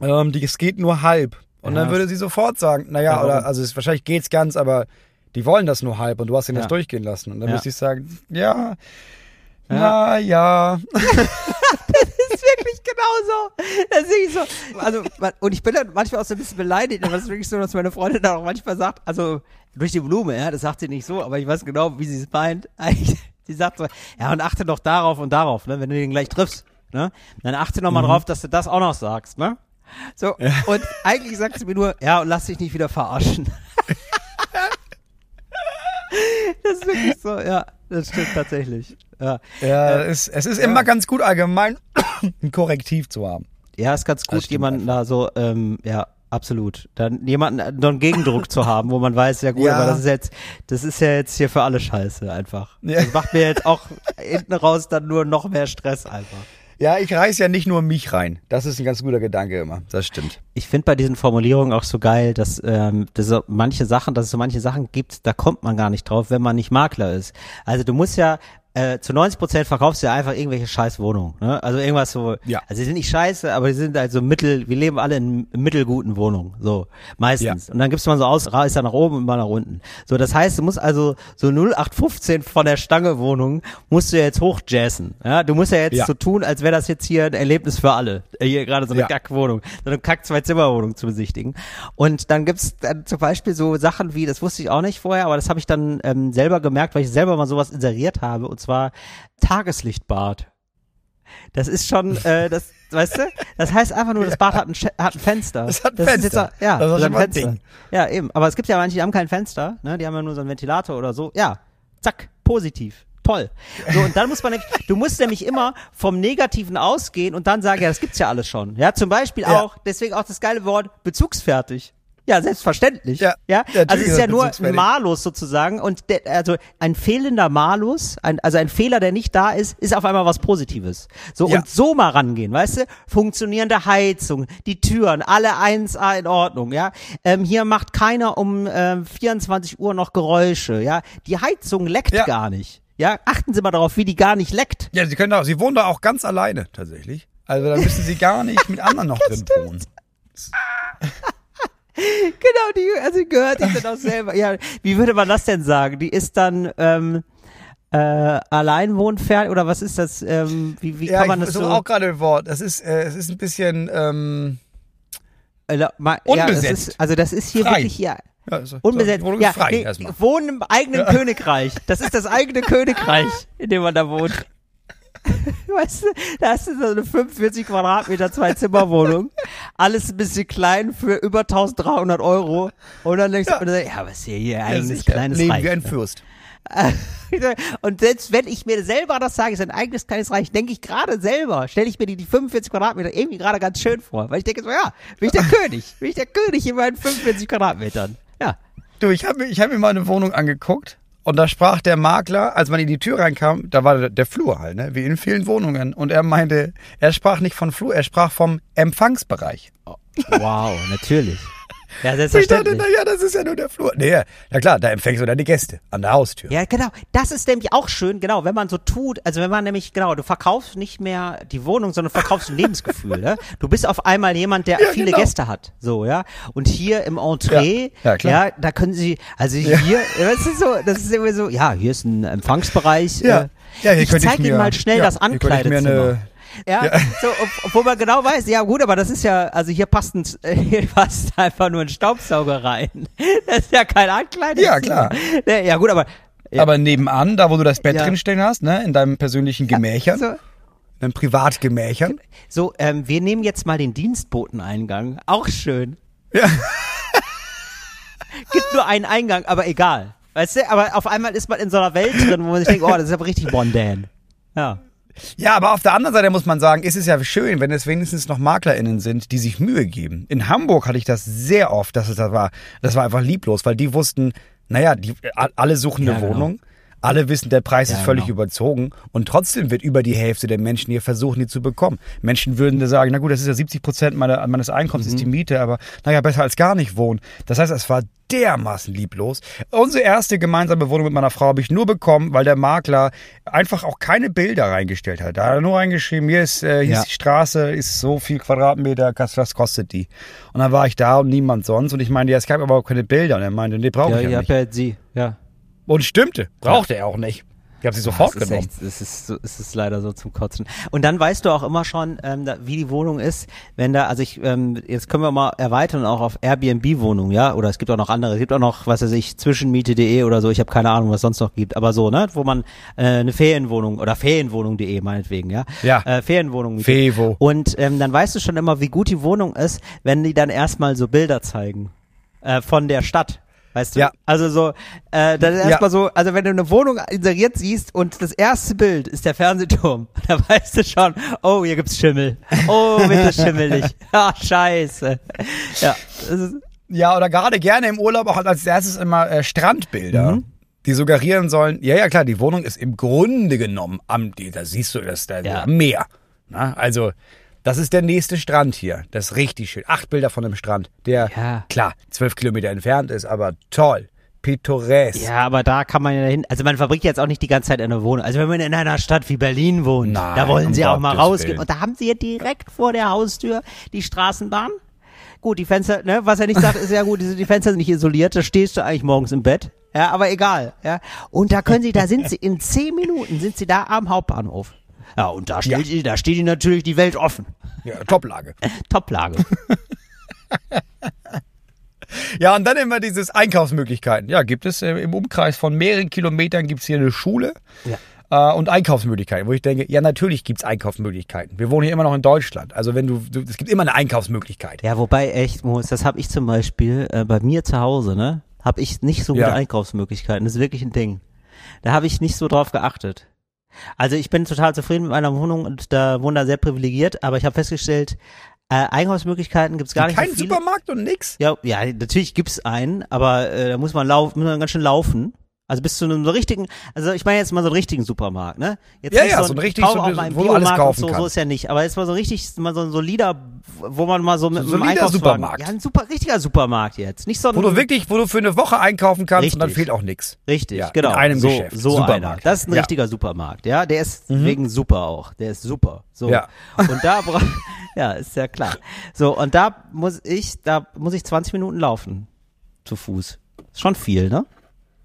ähm, die, es geht nur halb. Und Ja. dann würde sie sofort sagen, naja, Ja, warum? oder, also es, wahrscheinlich geht's ganz, aber die wollen das nur halb und du hast ihn Ja. das durchgehen lassen. Und dann Ja. müsste ich sagen, ja, na ja. ist wirklich genauso. Das sehe ich so. Also, und ich bin dann manchmal auch so ein bisschen beleidigt, aber es ist wirklich so, dass meine Freundin dann auch manchmal sagt, also durch die Blume, ja, das sagt sie nicht so, aber ich weiß genau, wie sie es meint. Sie sagt so, ja, und achte doch darauf und darauf, ne, wenn du den gleich triffst, ne, dann achte noch mal drauf, dass du das auch noch sagst, ne. So, und eigentlich sagt sie mir nur, ja, und lass dich nicht wieder verarschen. das ist wirklich so, ja, das stimmt tatsächlich. Ja. Ja, es, es ist immer ganz gut allgemein ein Korrektiv zu haben. Ja, ist ganz gut, jemanden da so, ähm, ja, absolut. Dann jemanden, äh, einen Gegendruck zu haben, wo man weiß, ja gut, Ja. aber das ist jetzt, das ist ja jetzt hier für alle Scheiße einfach. Ja. Das macht mir jetzt auch hinten raus dann nur noch mehr Stress einfach. Ja, ich reiß ja nicht nur mich rein. Das ist ein ganz guter Gedanke immer. Das stimmt. Ich finde bei diesen Formulierungen auch so geil, dass, ähm, dass so manche Sachen, dass es so manche Sachen gibt, da kommt man gar nicht drauf, wenn man nicht Makler ist. Also du musst ja äh, zu 90 Prozent verkaufst du ja einfach irgendwelche scheiß Wohnungen. Ne? Also irgendwas so, Ja. also die sind nicht scheiße, aber die sind halt so mittel, wir leben alle in mittelguten Wohnungen, so meistens. Und dann gibst du mal so aus, ist da nach oben und mal nach unten. So, das heißt, du musst also so 0815 von der Stange Wohnung musst du jetzt hochjazzen. Ja? Du musst ja jetzt Ja. so tun, als wäre das jetzt hier ein Erlebnis für alle. Äh, Hier gerade so eine Ja. Kackwohnung, so eine Kack-Zwei-Zimmer-Wohnung zu besichtigen. Und dann gibt's dann zum Beispiel so Sachen wie, das wusste ich auch nicht vorher, aber das habe ich dann ähm, selber gemerkt, weil ich selber mal sowas inseriert habe, und zwar Tageslichtbad. Das ist schon, äh, das, weißt du, das heißt einfach nur, das Bad hat ein, hat ein Fenster. Das hat ein ist Fenster. Jetzt, ja, Das ist hat ein Fenster. Ding. Ja, eben. Aber es gibt ja manche, die haben kein Fenster, ne? Die haben ja nur so einen Ventilator oder so. Ja, zack, positiv. Toll. So, und dann muss man nämlich, du musst nämlich immer vom Negativen ausgehen und dann sagen, ja, das gibt's ja alles schon. Ja, zum Beispiel Ja. auch, deswegen auch das geile Wort bezugsfertig. Ja, selbstverständlich. Ja, ja. Also es ist ja nur ein. Malus sozusagen und der, also ein fehlender Malus, ein, also ein Fehler, der nicht da ist, ist auf einmal was Positives. So Ja. und so mal rangehen, weißt du? Funktionierende Heizung, die Türen, alle 1A in Ordnung, ja. Ähm, hier macht keiner um ähm, 24 Uhr noch Geräusche, ja. Die Heizung leckt Ja. gar nicht. Ja, achten Sie mal darauf, wie die gar nicht leckt. Ja, sie können auch, sie wohnen da auch ganz alleine tatsächlich. Also da müssen sie gar nicht mit anderen noch drin wohnen. Genau, die, also die gehört sich dann auch selber. Ja, wie würde man das denn sagen? Die ist dann ähm, äh, alleinwohnfertig oder was ist das? Ähm, wie wie Ja, kann man ich das so? auch gerade ein Wort. Das ist, äh, es ist ein bisschen ähm, Äh, ma- ja, das Unbesetzt. ist, also das ist hier Frei. wirklich hier ja, also, unbesetzt. Wohnung ja, frei nee, erstmal. wohnen im eigenen Königreich. Das ist das eigene Königreich, in dem man da wohnt. Weißt du, da hast du so eine 45 Quadratmeter Zwei-Zimmer-Wohnung. Alles ein bisschen klein für über 1300 Euro. Und dann denkst du, und dann, ja, was ist hier, hier Ja, eigenes sicher. kleines Leben Reich. wie ein Fürst. Und selbst wenn ich mir selber das sage, ist ein eigenes kleines Reich, denke ich gerade selber, stelle ich mir die, die 45 Quadratmeter irgendwie gerade ganz schön vor. Weil ich denke so, ja, bin ich der König. Bin ich der König in meinen 45 Quadratmetern. Ja. Du, ich habe ich hab mir mal eine Wohnung angeguckt und da sprach der Makler, als man in die Tür reinkam, da war der, Flur halt, ne, wie in vielen Wohnungen. Und er meinte, er sprach nicht von Flur, er sprach vom Empfangsbereich. Wow, natürlich. Ja, Ich dachte, selbstverständlich. naja, das ist ja nur der Flur. Nee, na klar, da empfängst du deine Gäste an der Haustür. Ja, genau. Das ist nämlich auch schön, genau, wenn man so tut, also wenn man nämlich, genau, du verkaufst nicht mehr die Wohnung, sondern verkaufst ein Lebensgefühl, ne? Du bist auf einmal jemand, der Ja, viele genau. Gäste hat, so, ja? Und hier im Entree, Ja, ja, klar. da können sie, also hier, das ist so, das ist immer so, ja, hier ist ein Empfangsbereich. Ja. Äh, Ja, hier ich könnte ich zeig Ihnen mal schnell ja, das Ankleidezimmer. Eine- Ja, so, ob- obwohl man genau weiß, ja gut, aber das ist ja, also hier passt, ein, hier passt einfach nur ein Staubsauger rein. Das ist ja kein Ankleidezimmer. Ja, klar. Ja gut, aber Aber nebenan, da wo du das Bett Ja. drinstehen hast, ne, in deinem persönlichen Gemächern, so, in deinem Privatgemächern. So, ähm, wir nehmen jetzt mal den Dienstboteneingang. Auch schön. Ja. Gibt nur einen Eingang, aber egal. Weißt du, aber auf einmal ist man in so einer Welt drin, wo man sich denkt, oh, das ist aber richtig mondän. Ja. Ja, aber auf der anderen Seite muss man sagen, ist es ja schön, wenn es wenigstens noch MaklerInnen sind, die sich Mühe geben. In Hamburg hatte ich das sehr oft, dass es das war. Das war einfach lieblos, weil die wussten, naja, die, alle suchen eine Ja, genau. Wohnung. Alle wissen, der Preis Ja, ist völlig genau. überzogen und trotzdem wird über die Hälfte der Menschen hier versuchen, die zu bekommen. Menschen würden da sagen, na gut, das ist ja 70 Prozent meiner, meines Einkommens Mhm. ist die Miete, aber naja, besser als gar nicht wohnen. Das heißt, es war dermaßen lieblos. Unsere erste gemeinsame Wohnung mit meiner Frau habe ich nur bekommen, weil der Makler einfach auch keine Bilder reingestellt hat. Da hat er nur reingeschrieben, hier ist, äh, hier Ja. ist die Straße, ist so viel Quadratmeter, was kostet die? Und dann war ich da und niemand sonst und ich meinte, ja, es gab aber auch keine Bilder. Und er meinte, nee, brauche Ja, ich ja ihr nicht. ja sie. Ja. Und stimmte, brauchte er auch nicht. Ich habe sie sofort das ist genommen. echt, das ist, so, es ist leider so zum Kotzen. Und dann weißt du auch immer schon, ähm, da, wie die Wohnung ist, wenn da, also ich, ähm, jetzt können wir mal erweitern auch auf Airbnb-Wohnungen, ja, oder es gibt auch noch andere, es gibt auch noch, was weiß ich, zwischenmiete.de oder so, ich habe keine Ahnung, was sonst noch gibt, aber so, ne, wo man äh, eine Ferienwohnung oder Ferienwohnung.de meinetwegen, ja, Ja. äh, Ferienwohnung. Fevo. Und ähm, dann weißt du schon immer, wie gut die Wohnung ist, wenn die dann erstmal so Bilder zeigen äh, von der Stadt. Weißt du? Ja. Also so, äh, dann Ja. erstmal so, also wenn du eine Wohnung inseriert siehst und das erste Bild ist der Fernsehturm, da weißt du schon, oh, hier gibt's Schimmel. Oh, das schimmelig. Ah, scheiße. Ja, Ja, oder gerade gerne im Urlaub auch als erstes immer äh, Strandbilder. Mhm. Die suggerieren sollen, ja, ja, klar, die Wohnung ist im Grunde genommen am, da siehst du das, da, Ja. Meer. Na, also, das ist der nächste Strand hier. Das ist richtig schön. Acht Bilder von einem Strand, der, Ja. klar, zwölf Kilometer entfernt ist, aber toll. pittoresk. Ja, aber da kann man ja hin. Also man verbringt jetzt auch nicht die ganze Zeit in der Wohnung. Also wenn man in einer Stadt wie Berlin wohnt, Nein, da wollen um sie auch mal rausgehen. Willen. Und da haben sie ja direkt vor der Haustür die Straßenbahn. Gut, die Fenster, ne, was er nicht sagt, ist ja gut, die, die Fenster sind nicht isoliert, da stehst du eigentlich morgens im Bett. Ja, aber egal, ja. Und da können sie, da sind sie, in zehn Minuten sind sie da am Hauptbahnhof. Ja, und da steht, Ja. da steht ihnen natürlich die Welt offen. Ja, Toplage. Toplage. Ja, und dann immer dieses Einkaufsmöglichkeiten. Ja, gibt es äh, im Umkreis von mehreren Kilometern gibt es hier eine Schule äh, und Einkaufsmöglichkeiten, wo ich denke, ja, natürlich gibt es Einkaufsmöglichkeiten. Wir wohnen hier immer noch in Deutschland. Also wenn du, du es gibt immer eine Einkaufsmöglichkeit. Ja, wobei echt, Moritz, das habe ich zum Beispiel äh, bei mir zu Hause, ne? Habe ich nicht so gute Ja. Einkaufsmöglichkeiten. Das ist wirklich ein Ding. Da habe ich nicht so drauf geachtet. Also ich bin total zufrieden mit meiner Wohnung und da wohne da sehr privilegiert, aber ich habe festgestellt, äh, Einkaufsmöglichkeiten gibt's gar nicht Kein so. Supermarkt und nix. Ja, ja, natürlich gibt's einen, aber äh, da muss man laufen, muss man ganz schön laufen. Also bis zu einem so richtigen, also ich meine jetzt mal so einen richtigen Supermarkt, ne? Jetzt Ja, ja, so so ein, richtig, so ein- wo du alles kaufen so, so kannst. ist ja nicht. Aber jetzt mal so richtig, mal so ein solider, wo man mal so mit So einem Einkaufswagen, Supermarkt. ja, ein super, richtiger Supermarkt jetzt, nicht so ein, Wo du wirklich, wo du für eine Woche einkaufen kannst und dann Richtig. fehlt auch nix. richtig, Ja, genau, in einem so, Geschäft. so Supermarkt. einer. Das ist ein Ja. Mhm. richtiger Supermarkt, ja, der ist wegen super auch, der ist super, so. Ja. Und da, bra- ja, ist ja klar. So, und da muss ich, da muss ich 20 Minuten laufen, zu Fuß. Ist schon viel, ne?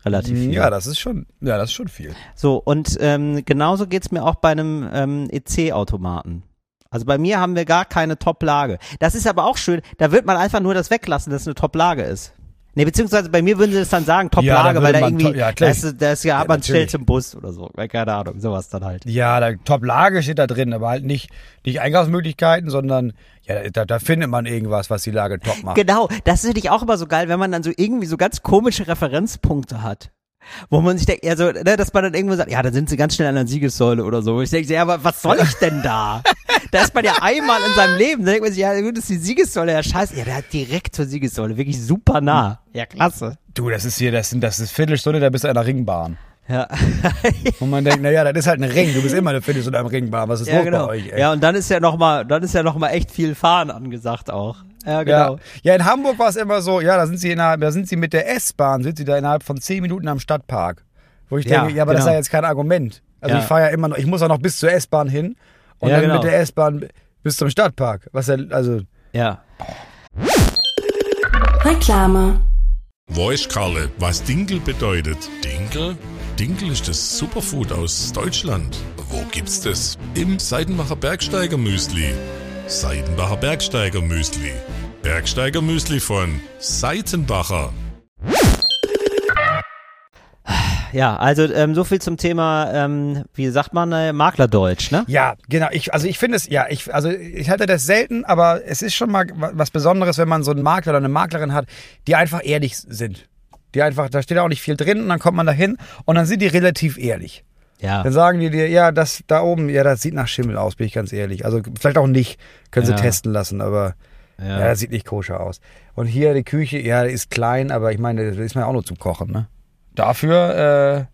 Relativ viel. Ja, das ist schon, ja, das ist schon viel. So, und ähm, genauso geht's mir auch bei einem ähm, EC-Automaten. Also bei mir haben wir gar keine Top-Lage. Das ist aber auch schön, da wird man einfach nur das weglassen, dass es eine Top-Lage ist. Nee, beziehungsweise bei mir würden sie das dann sagen, Top-Lage, weil da irgendwie, ja, klar. das ist, das ist ja, hat man stellt zum Bus oder so, keine Ahnung, sowas dann halt. Ja, da Top-Lage steht da drin, aber halt nicht, nicht Einkaufsmöglichkeiten, sondern ja, da, da findet man irgendwas, was die Lage top macht. Genau, das finde ich auch immer so geil, wenn man dann so irgendwie so ganz komische Referenzpunkte hat. Wo man sich denkt, ja, so, ne, dass man dann irgendwo sagt, ja, dann sind sie ganz schnell an der Siegessäule oder so. Wo ich denke, ja, aber was soll ich denn da? da ist man ja einmal in seinem Leben, da denkt man sich, ja, gut, das ist die Siegessäule, ja, scheiße. Ja, der hat direkt zur Siegessäule, wirklich super nah. Ja, klasse. Du, das ist hier, das sind, das ist Viertelstunde, da bist du an der Ringbahn. Ja, Und man denkt, naja, das ist halt ein Ring, du bist immer eine Viertelstunde am Ringbahn, was ist ja los genau. bei euch, ey? Ja, und dann ist ja noch mal, dann ist ja noch mal echt viel Fahren angesagt auch. Ja, genau. Ja. ja, in Hamburg war es immer so, ja, da sind sie innerhalb, da sind sie mit der S-Bahn, sind sie da innerhalb von zehn Minuten am Stadtpark. Wo ich Ja, denke, ja, aber das ist genau. ja jetzt kein Argument. Also ich fahre ja immer noch, ich muss ja noch bis zur S-Bahn hin und Ja, dann genau. mit der S-Bahn bis zum Stadtpark. Was ja, also, Ja. Reklame. Weiß Karle, was Dinkel bedeutet. Dinkel? Dinkel ist das Superfood aus Deutschland. Wo gibt's das? Im Seidenbacher Bergsteiger Müsli. Seidenbacher Bergsteiger Müsli. Bergsteiger Müsli von Seitenbacher. Ja, also ähm, so viel zum Thema, ähm, wie sagt man, äh, Maklerdeutsch, ne? ja, genau. Ich, also ich finde es, ja, ich, also ich halte das selten, aber es ist schon mal wa- was Besonderes, wenn man so einen Makler oder eine Maklerin hat, die einfach ehrlich sind. Die einfach, da steht auch nicht viel drin und dann kommt man da hin und dann sind die relativ ehrlich. Ja. Dann sagen die dir, ja, das da oben, ja, das sieht nach Schimmel aus, bin ich ganz ehrlich. Also vielleicht auch nicht, können Ja. sie testen lassen, aber ja. das sieht nicht koscher aus. Und hier die Küche, ja, die ist klein, aber ich meine, da ist man ja auch nur zum Kochen, ne? Dafür,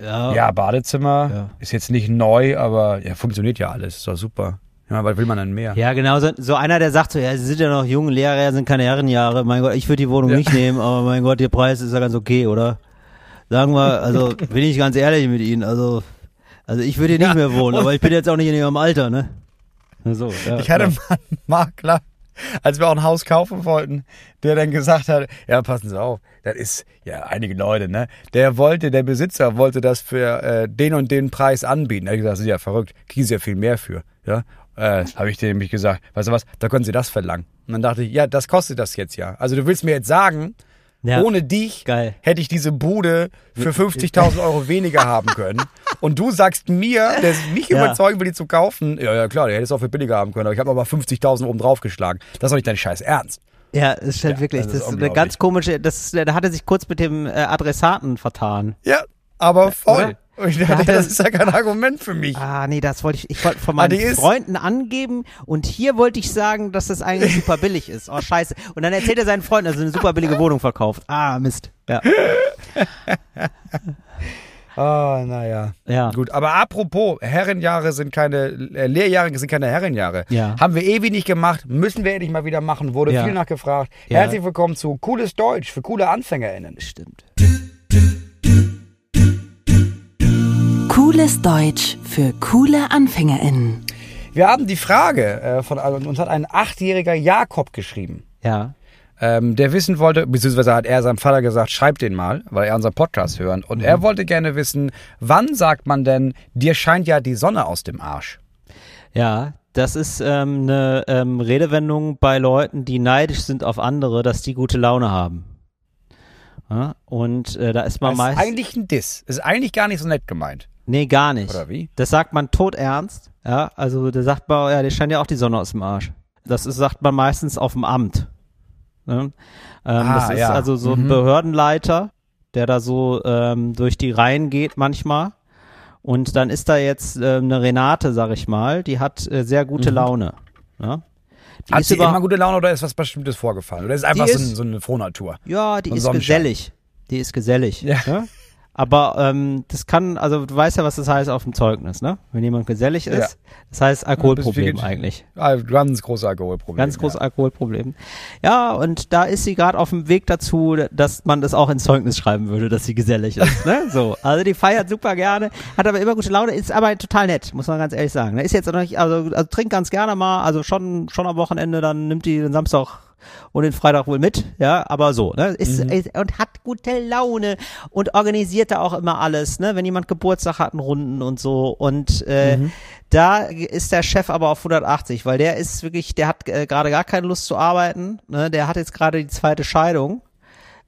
Ja. äh, ja, Badezimmer Ja. ist jetzt nicht neu, aber ja, funktioniert ja alles, ist doch super. Ja, was will man denn mehr? Ja, genau, so, so einer, der sagt so, ja, sie sind ja noch jung, Lehrjahre sind keine Herrenjahre, mein Gott, ich würde die Wohnung Ja. nicht nehmen, aber mein Gott, der Preis ist ja ganz okay, oder? Sagen wir, also bin ich ganz ehrlich mit Ihnen, also, also ich würde hier nicht Ja, mehr wohnen, aber ich bin jetzt auch nicht in Ihrem Alter, ne? So, ja, Ich hatte ja. mal einen Makler, als wir auch ein Haus kaufen wollten, der dann gesagt hat, ja, passen Sie auf, das ist, ja, einige Leute, ne? Der wollte, der Besitzer wollte das für äh, den und den Preis anbieten. Er hat gesagt, das ist ja verrückt, kriegen Sie ja viel mehr für, ja? Äh, habe ich dem nämlich gesagt, weißt du was, da können Sie das verlangen. Und dann dachte ich, ja, das kostet das jetzt ja. Also du willst mir jetzt sagen, Ja. ohne dich Geil. hätte ich diese Bude für 50.000 Euro weniger haben können. Und du sagst mir, der mich Ja. überzeugen will, die zu kaufen, ja, ja klar, der hätte es auch für billiger haben können, aber ich habe aber 50.000 oben drauf geschlagen. Das ist doch nicht dein scheiß Ernst. Ja, ist halt Ja, wirklich, das das ist ist, eine ganz komische, das ist, da hat er sich kurz mit dem äh, Adressaten vertan. Ja, aber voll. oder? Und ich Da dachte, er- das ist ja kein Argument für mich. Ah, nee, das wollte ich, ich wollte von Ah, meinen ist- Freunden angeben und hier wollte ich sagen, dass das eigentlich super billig ist. Oh, scheiße. Und dann erzählt er seinen Freunden, dass er eine super billige Wohnung verkauft. Ah, Mist. Ja. Ah, naja. Ja. Gut, aber apropos, Herrenjahre sind keine, äh, Lehrjahre sind keine Herrenjahre. Ja. Haben wir ewig nicht gemacht, müssen wir endlich mal wieder machen, wurde Ja. viel nachgefragt. Ja. Herzlich willkommen zu Cooles Deutsch für coole AnfängerInnen. Stimmt. Cooles Deutsch für coole AnfängerInnen. Wir haben die Frage äh, von uns hat ein achtjähriger Jakob geschrieben. Ja. ähm, der wissen wollte, beziehungsweise hat er seinem Vater gesagt, schreib den mal, weil er unseren Podcast hören. Und er wollte gerne wissen, wann sagt man denn, dir scheint ja die Sonne aus dem Arsch? Ja, das ist ähm, eine ähm, Redewendung bei Leuten, die neidisch sind auf andere, dass die gute Laune haben. Ja, und äh, da ist man Das ist meist. eigentlich ein Diss. Ist eigentlich gar nicht so nett gemeint. Nee, gar nicht. Oder wie? Das sagt man todernst. Ja, also da sagt man, ja, dir scheint ja auch die Sonne aus dem Arsch. Das ist, sagt man meistens auf dem Amt. Ne? Ähm, Ah, das ist ja. also so ein Mhm. Behördenleiter, der da so ähm, durch die Reihen geht manchmal. Und dann ist da jetzt ähm, eine Renate, sag ich mal, die hat äh, sehr gute Laune. Ja? Die Mhm. Hat ist sie über- immer gute Laune oder ist was Bestimmtes vorgefallen? Oder ist einfach Die so, ein, ist- so eine Frohnatur? Ja, die ist Sonnenschein. gesellig. Die ist gesellig. Ja. Ne? Aber ähm, das kann, also du weißt ja, was das heißt auf dem Zeugnis, ne? Wenn jemand gesellig ist, Ja. das heißt Alkoholproblem Bist- eigentlich. Ah, ganz großes Alkoholproblem. Ganz großes ja. Alkoholproblem. Ja, und da ist sie gerade auf dem Weg dazu, dass man das auch ins Zeugnis schreiben würde, dass sie gesellig ist. ne? So, also die feiert super gerne, hat aber immer gute Laune, ist aber total nett, muss man ganz ehrlich sagen. ne? Ist jetzt noch nicht, also, also trinkt ganz gerne mal, also schon schon am Wochenende, dann nimmt die den Samstag und den Freitag wohl mit, ja, aber so, ne? Ist, ist und hat gute Laune und organisiert da auch immer alles, ne? Wenn jemand Geburtstag hat, einen Runden und so und äh, da ist der Chef aber auf 180, weil der ist wirklich, der hat äh, gerade gar keine Lust zu arbeiten, ne? Der hat jetzt gerade die zweite Scheidung,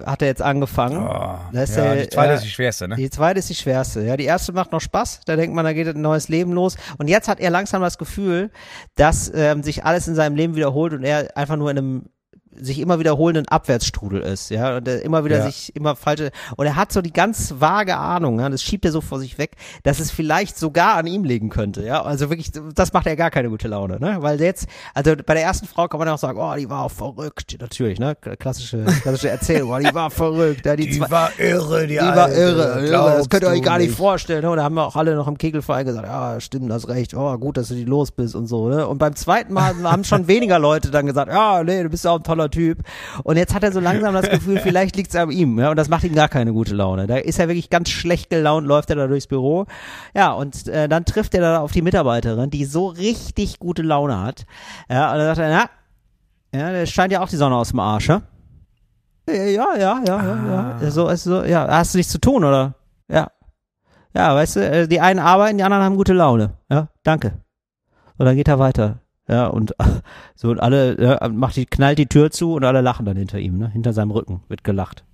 hat er jetzt angefangen. Oh, Das ist ja, der- die zweite ja. ist die schwerste, ne? Die zweite ist die schwerste. Ja, die erste macht noch Spaß. Da denkt man, da geht ein neues Leben los. Und jetzt hat er langsam das Gefühl, dass ähm, sich alles in seinem Leben wiederholt und er einfach nur in einem sich immer wiederholenden Abwärtsstrudel ist, ja, und er immer wieder Ja. sich immer falsche und er hat so die ganz vage Ahnung, ja, das schiebt er so vor sich weg, dass es vielleicht sogar an ihm liegen könnte, ja, also wirklich, das macht er gar keine gute Laune, ne, weil jetzt, also bei der ersten Frau kann man ja auch sagen, oh, die war auch verrückt, natürlich, ne, klassische, klassische Erzählung, oh, die war verrückt, ja, die, Die zwei, war irre, die, die war irre, irre. Das könnt ihr euch gar nicht vorstellen. Ne? Und da haben wir auch alle noch im Kegelverein gesagt, ja, stimmt, das recht. Oh, gut, dass du die los bist und so. Ne? Und beim zweiten Mal haben schon weniger Leute dann gesagt, ja, nee, du bist ja auch ein toller Typ. Und jetzt hat er so langsam das Gefühl, vielleicht liegt's an ihm. Ja? Und das macht ihm gar keine gute Laune. Da ist er wirklich ganz schlecht gelaunt, läuft er da durchs Büro. Ja, und äh, dann trifft er da auf die Mitarbeiterin, die so richtig gute Laune hat. Ja, und dann sagt er, na, ja, der scheint ja auch die Sonne aus dem Arsch? Ja, ja, ja, ja, ja, ja. So, also, ja, hast du nichts zu tun, oder? Ja. Ja, weißt du, äh, die einen arbeiten, die anderen haben gute Laune. Ja, danke. Und dann geht er weiter. Ja, und so und alle, ja, macht die, knallt die Tür zu und alle lachen dann hinter ihm, ne? Hinter seinem Rücken wird gelacht.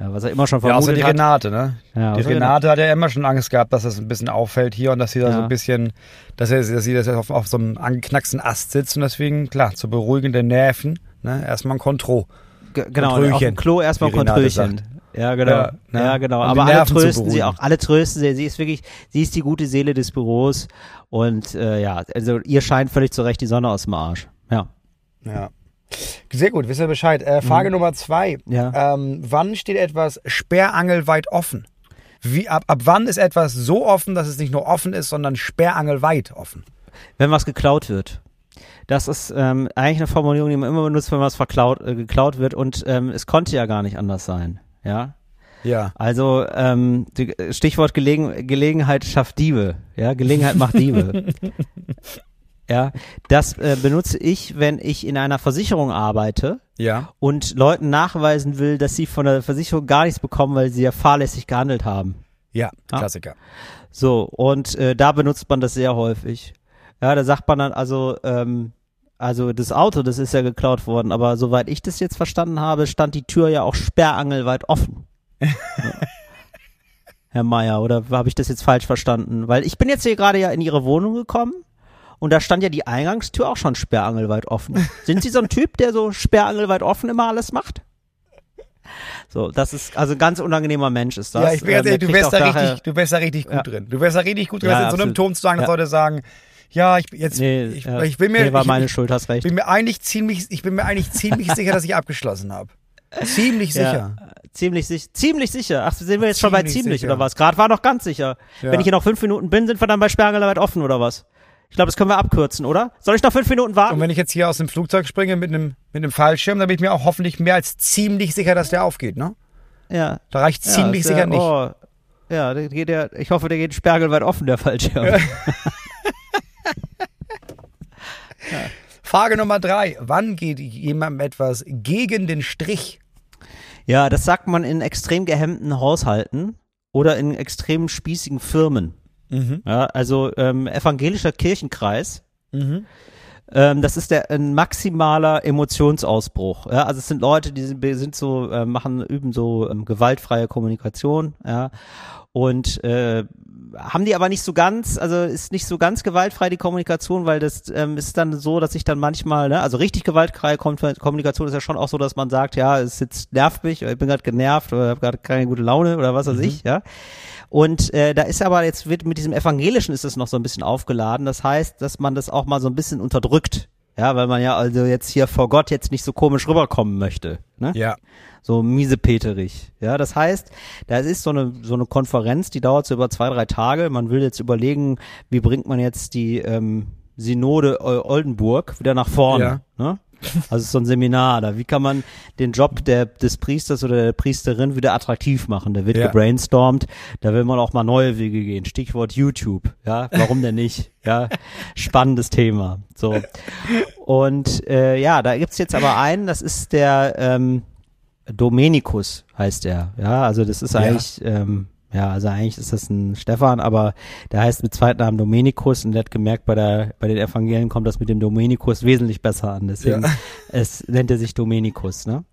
Ja, was er immer schon Ja, außer vermutet die. Renate, ne? Ja, die Renate hat ja immer schon Angst gehabt, dass das ein bisschen auffällt hier und dass sie da so Ja. ein bisschen, dass, er, dass sie das auf, auf so einem angeknacksten Ast sitzt und deswegen, klar, zu beruhigen der Nerven, ne? Erstmal ein Kontro. Ge- Genau, auf dem Klo erstmal Kontröchen. sagt. Ja, genau. Ja, Ja, ne? genau. Um Aber alle trösten sie auch. Alle trösten sie. Sie ist wirklich, sie ist die gute Seele des Büros. Und äh, ja, also ihr scheint völlig zu Recht die Sonne aus dem Arsch. Ja. Ja. Sehr gut, wisst ihr Bescheid. Äh, Frage Nummer zwei. Mhm. Ja. Ähm, wann steht etwas sperrangelweit offen? Wie, ab, ab wann ist etwas so offen, dass es nicht nur offen ist, sondern sperrangelweit offen? Wenn was geklaut wird. Das ist ähm, eigentlich eine Formulierung, die man immer benutzt, wenn was verklaut, äh, geklaut wird. Und ähm, es konnte ja gar nicht anders sein. Ja. Ja. Also ähm, die, Stichwort Gelegen, Gelegenheit schafft Diebe. Ja, Gelegenheit macht Diebe. ja, das äh, benutze ich, wenn ich in einer Versicherung arbeite Ja. und Leuten nachweisen will, dass sie von der Versicherung gar nichts bekommen, weil sie ja fahrlässig gehandelt haben. Ja, Ah. Klassiker. So, und äh, da benutzt man das sehr häufig. Ja, da sagt man dann also, ähm, also das Auto, das ist ja geklaut worden, aber soweit ich das jetzt verstanden habe, stand die Tür ja auch sperrangelweit offen. Herr Meier, oder habe ich das jetzt falsch verstanden? Weil ich bin jetzt hier gerade ja in Ihre Wohnung gekommen und da stand ja die Eingangstür auch schon sperrangelweit offen. Sind Sie so ein Typ, der so sperrangelweit offen immer alles macht? So, das ist also ein ganz unangenehmer Mensch ist das. ja, ich bin ganz Ähm, ehrlich, du wärst da richtig, du wärst da richtig gut Ja. drin. Du wärst da richtig gut drin, Ja, in so einem. Ton zu sagen, dass Ja. Leute sagen, ja, ich bin jetzt, Nee, ich, ja. ich bin mir, nee, war ich, meine ich, Schuld, hast recht. bin mir eigentlich ziemlich, ich bin mir eigentlich ziemlich sicher, dass ich abgeschlossen habe. Ziemlich sicher. Ja, ziemlich sicher. Ziemlich sicher. Ach, sind wir jetzt schon bei Ziemlich ziemlich sicher. oder was? Gerade war noch ganz sicher. Ja. Wenn ich hier noch fünf Minuten bin, sind wir dann bei Sperrangelweit offen oder was? Ich glaube, das können wir abkürzen, oder? Soll ich noch fünf Minuten Und warten? wenn ich jetzt hier aus dem Flugzeug springe mit einem, mit einem Fallschirm, dann bin ich mir auch hoffentlich mehr als ziemlich sicher, dass der aufgeht, ne? Ja. Da reicht Ja, ziemlich ist, sicher äh, nicht. Oh, Ja, der geht der, ich hoffe, der geht spergelweit offen, der Fallschirm. Ja. Frage Nummer drei. Wann geht jemandem etwas gegen den Strich? Ja, das sagt man in extrem gehemmten Haushalten oder in extrem spießigen Firmen. Mhm. Ja, also ähm, evangelischer Kirchenkreis. Mhm. Ähm, das ist der ein maximaler Emotionsausbruch. Ja, also es sind Leute, die sind, sind so äh, machen üben so ähm, gewaltfreie Kommunikation. Ja, und äh, haben die aber nicht so ganz, also ist nicht so ganz gewaltfrei die Kommunikation, weil das ähm, ist dann so, dass ich dann manchmal, ne, also richtig gewaltfreie Kommunikation ist ja schon auch so, dass man sagt, ja, es jetzt nervt mich, ich bin gerade genervt oder habe gerade keine gute Laune oder was weiß mhm. ich, ja. Und äh, da ist aber jetzt wird mit diesem Evangelischen ist es noch so ein bisschen aufgeladen. Das heißt, dass man das auch mal so ein bisschen unterdrückt. Ja, weil man ja also jetzt hier vor Gott jetzt nicht so komisch rüberkommen möchte. Ne? Ja so miesepeterig. Ja, das heißt, da ist so eine, so eine Konferenz, die dauert so über zwei, drei Tage. Man will jetzt überlegen, wie bringt man jetzt die ähm, Synode Oldenburg wieder nach vorne. Ja. Ne? Also so ein Seminar da. Wie kann man den Job der, des Priesters oder der Priesterin wieder attraktiv machen? Da wird ja. gebrainstormt. Da will man auch mal neue Wege gehen. Stichwort YouTube. Ja, warum denn nicht? Ja, spannendes Thema. So. Und äh, ja, da gibt's jetzt aber einen, das ist der ähm, Domenikus heißt er. Ja, also das ist eigentlich, ja. ähm, ja, also eigentlich ist das ein Stefan, aber der heißt mit zweiten Namen Domenikus und der hat gemerkt, bei der, bei den Evangelien kommt das mit dem Domenikus wesentlich besser an. Deswegen ja. es nennt er sich Domenikus, ne?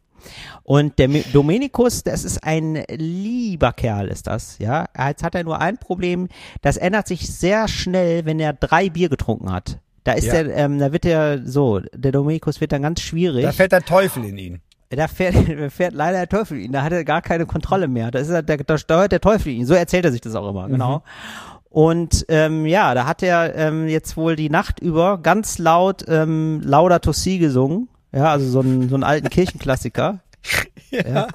Und der Domenikus, das ist ein lieber Kerl, ist das, ja. Jetzt hat er nur ein Problem, das ändert sich sehr schnell, wenn er drei Bier getrunken hat. Da ist ja. der, ähm, da wird er so, der Domenikus wird dann ganz schwierig. Da fällt der Teufel in ihn. Da fährt, fährt leider der Teufel ihn. Da hat er gar keine Kontrolle mehr. Da, ist er, da, da steuert der Teufel ihn. So erzählt er sich das auch immer, genau. Mhm. Und ähm, ja, da hat er ähm, jetzt wohl die Nacht über ganz laut ähm, Laudato Si gesungen. Ja, also so einen, so einen alten Kirchenklassiker. ja. ja.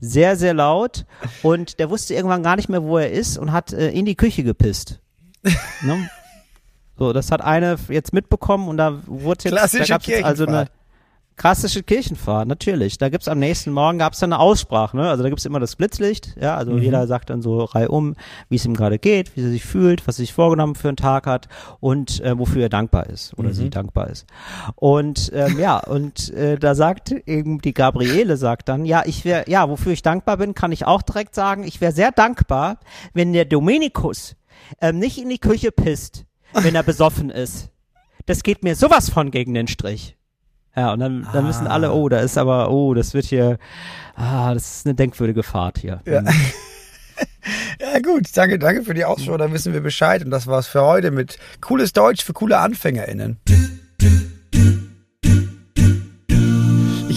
Sehr, sehr laut. Und der wusste irgendwann gar nicht mehr, wo er ist und hat äh, in die Küche gepisst. ne? So, das hat eine jetzt mitbekommen und da wurde jetzt, Klassische da gab's jetzt also eine Klassische Kirchenfahrt, natürlich. Da gibt's am nächsten Morgen gab's dann eine Aussprache, ne? Also da gibt's immer das Blitzlicht, ja, also mhm. jeder sagt dann so reihum, wie es ihm gerade geht, wie er sich fühlt, was er sich vorgenommen für einen Tag hat und äh, wofür er dankbar ist oder mhm. sie dankbar ist. Und ähm, ja, und äh, da sagt eben die Gabriele sagt dann, ja, ich wäre, ja, wofür ich dankbar bin, kann ich auch direkt sagen, ich wäre sehr dankbar, wenn der Dominikus ähm, nicht in die Küche pisst, wenn er besoffen ist. Das geht mir sowas von gegen den Strich. Ja, und dann, dann ah. wissen alle, oh, da ist aber, oh, das wird hier, ah, das ist eine denkwürdige Fahrt hier. Ja. Mhm. ja, gut, danke, danke für die Ausschau, dann wissen wir Bescheid. Und das war's für heute mit cooles Deutsch für coole AnfängerInnen.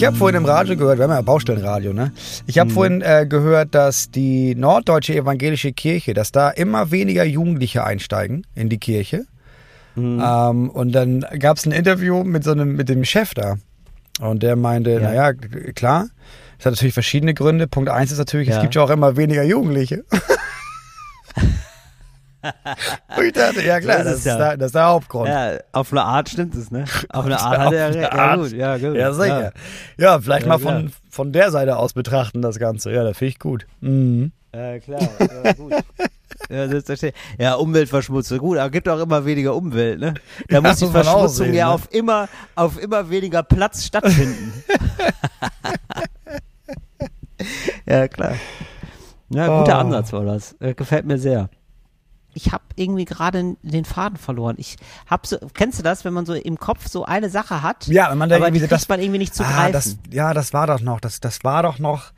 Ich habe vorhin im Radio gehört, wir haben ja Baustellenradio, ne? Ich habe mhm. vorhin äh, gehört, dass die norddeutsche evangelische Kirche, dass da immer weniger Jugendliche einsteigen in die Kirche. Mhm. Ähm, und dann gab es ein Interview mit so einem, mit dem Chef da. Und der meinte, ja. naja, klar, es hat natürlich verschiedene Gründe. Punkt eins ist natürlich, ja. es gibt ja auch immer weniger Jugendliche. Und ich dachte, ja klar, das, das ist, ja, der, das ist der Hauptgrund. Ja, auf eine Art stimmt es, ne? Auf eine Art hat er recht. Ja, gut, ja, gut. Ja, sicher. Ja, ja vielleicht mal von, von der Seite aus betrachten, das Ganze. Ja, das finde ich gut. Mhm. Ja, klar, ja, gut. Ja, ja, Umweltverschmutzung. Gut, aber gibt auch immer weniger Umwelt, ne? Da ja, muss die Verschmutzung sehen, ja ne? auf immer, auf immer weniger Platz stattfinden. ja, klar. Ja, guter oh. Ansatz war das. Äh, gefällt mir sehr. Ich habe irgendwie gerade den Faden verloren. Ich hab so, kennst du das, wenn man so im Kopf so eine Sache hat? Ja, wenn man da aber irgendwie die das man irgendwie nicht zu ah, greifen. Das, ja, das war doch noch, das, das war doch noch